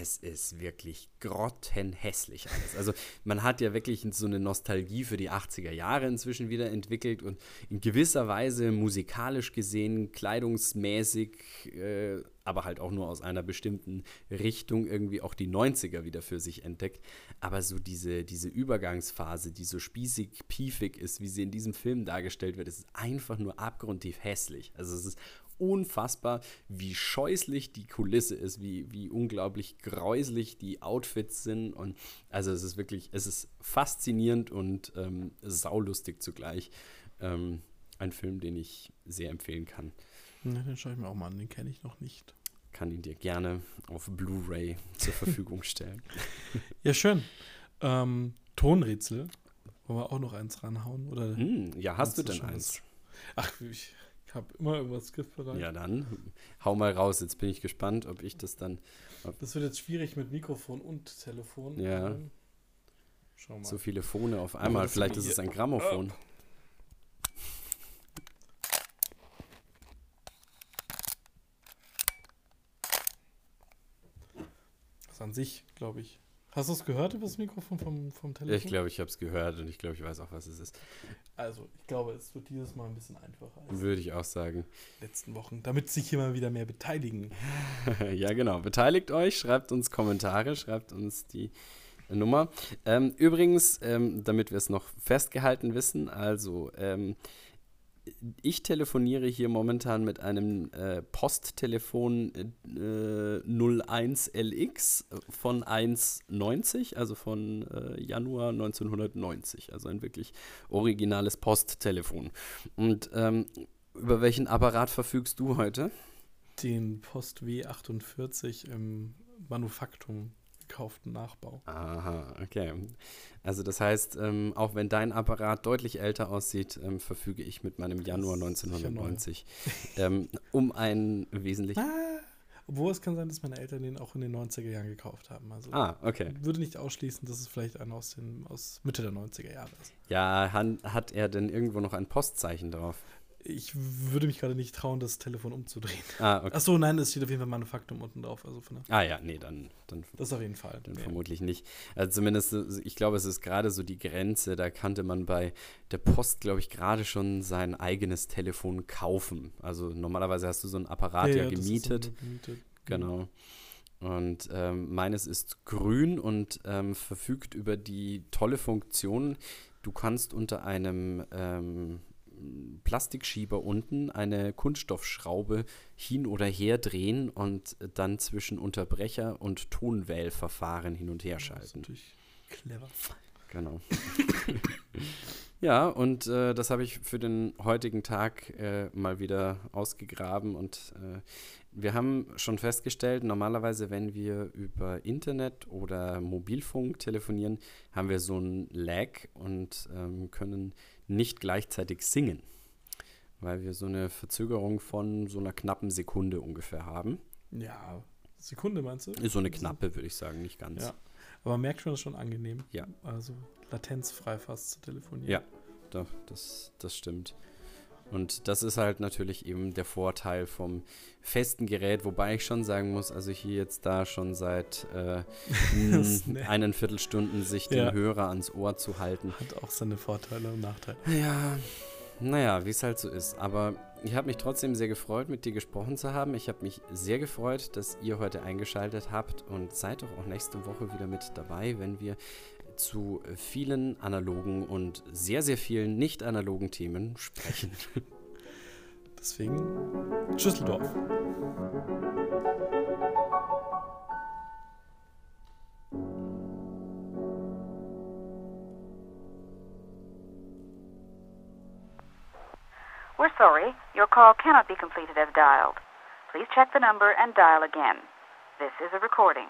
es ist wirklich grottenhässlich alles. Also man hat ja wirklich so eine Nostalgie für die 80er Jahre inzwischen wieder entwickelt und in gewisser Weise musikalisch gesehen, kleidungsmäßig, äh, aber halt auch nur aus einer bestimmten Richtung irgendwie auch die 90er wieder für sich entdeckt. Aber so diese, diese Übergangsphase, die so spießig, piefig ist, wie sie in diesem Film dargestellt wird, ist einfach nur abgrundtief hässlich. Also es ist unfassbar, wie scheußlich die Kulisse ist, wie, wie unglaublich gräuslich die Outfits sind. Und also es ist wirklich, es ist faszinierend und ähm, saulustig zugleich. Ähm, ein Film, den ich sehr empfehlen kann. Ja, den schaue ich mir auch mal an, den kenne ich noch nicht. Kann ihn dir gerne auf Blu-ray zur Verfügung stellen. Ja, schön. Ähm, Tonrätsel. Wollen wir auch noch eins ranhauen? Oder hm, ja, hast du denn eins? Ach, ich habe immer irgendwas griffbereit. Ja, dann hau mal raus. Jetzt bin ich gespannt, ob ich das dann. Das wird jetzt schwierig mit Mikrofon und Telefon. Ja. Schau mal. So viele Phone auf einmal. Vielleicht ist es ein Grammophon. Oh. Das an sich, glaube ich. Hast du es gehört über das Mikrofon vom, vom Telefon? Ich glaube, ich habe es gehört und ich glaube, ich weiß auch, was es ist. Also, ich glaube, es wird dieses Mal ein bisschen einfacher. Als Würde ich auch sagen. Letzten Wochen, damit sich hier mal wieder mehr beteiligen. ja, genau. Beteiligt euch, schreibt uns Kommentare, schreibt uns die Nummer. Ähm, übrigens, ähm, damit wir es noch festgehalten wissen, also ähm, ich telefoniere hier momentan mit einem äh, Posttelefon äh, 01LX von 1,90, also von äh, Januar 1990. Also ein wirklich originales Posttelefon. Und ähm, über welchen Apparat verfügst du heute? Den Post W48 im Manufaktum gekauften Nachbau. Aha, okay. Also das heißt, ähm, auch wenn dein Apparat deutlich älter aussieht, ähm, verfüge ich mit meinem Januar 1990 ähm, um einen wesentlich... Ah, obwohl es kann sein, dass meine Eltern den auch in den 90er Jahren gekauft haben. Also ah, okay. Würde nicht ausschließen, dass es vielleicht einer aus, den, aus Mitte der 90er Jahre ist. Ja, hat er denn irgendwo noch ein Postzeichen drauf? Ich würde mich gerade nicht trauen, das Telefon umzudrehen. Ah, okay. Achso, nein, es steht auf jeden Fall Manufaktum unten drauf. Also von ah ja, nee, dann, dann. Das auf jeden Fall. Dann ja. vermutlich nicht. Also zumindest, ich glaube, es ist gerade so die Grenze, da kannte man bei der Post, glaube ich, gerade schon sein eigenes Telefon kaufen. Also normalerweise hast du so ein Apparat ja, ja gemietet. So gemietet. Genau. Und ähm, meines ist grün und ähm, verfügt über die tolle Funktion, du kannst unter einem ähm, Plastikschieber unten eine Kunststoffschraube hin oder her drehen und dann zwischen Unterbrecher und Tonwählverfahren hin und her schalten. Das ist natürlich clever. Genau. ja, und äh, das habe ich für den heutigen Tag äh, mal wieder ausgegraben und äh, wir haben schon festgestellt, normalerweise, wenn wir über Internet oder Mobilfunk telefonieren, haben wir so ein Lag und ähm, können nicht gleichzeitig singen, weil wir so eine Verzögerung von so einer knappen Sekunde ungefähr haben. Ja, Sekunde meinst du? Ist so eine knappe, würde ich sagen, nicht ganz. Ja. Aber man merkt schon, das ist schon angenehm. Ja. Also latenzfrei fast zu telefonieren. Ja, doch, das, das stimmt. Und das ist halt natürlich eben der Vorteil vom festen Gerät, wobei ich schon sagen muss, also hier jetzt da schon seit äh, einen Viertelstunden sich den ja. Hörer ans Ohr zu halten. Hat auch seine Vorteile und Nachteile. Ja, naja, wie es halt so ist. Aber ich habe mich trotzdem sehr gefreut, mit dir gesprochen zu haben. Ich habe mich sehr gefreut, dass ihr heute eingeschaltet habt und seid doch auch nächste Woche wieder mit dabei, wenn wir zu vielen analogen und sehr, sehr vielen nicht analogen Themen sprechen. Deswegen Schüsseldorf. We're sorry, your call cannot be completed as dialed. Please check the number and dial again. This is a recording.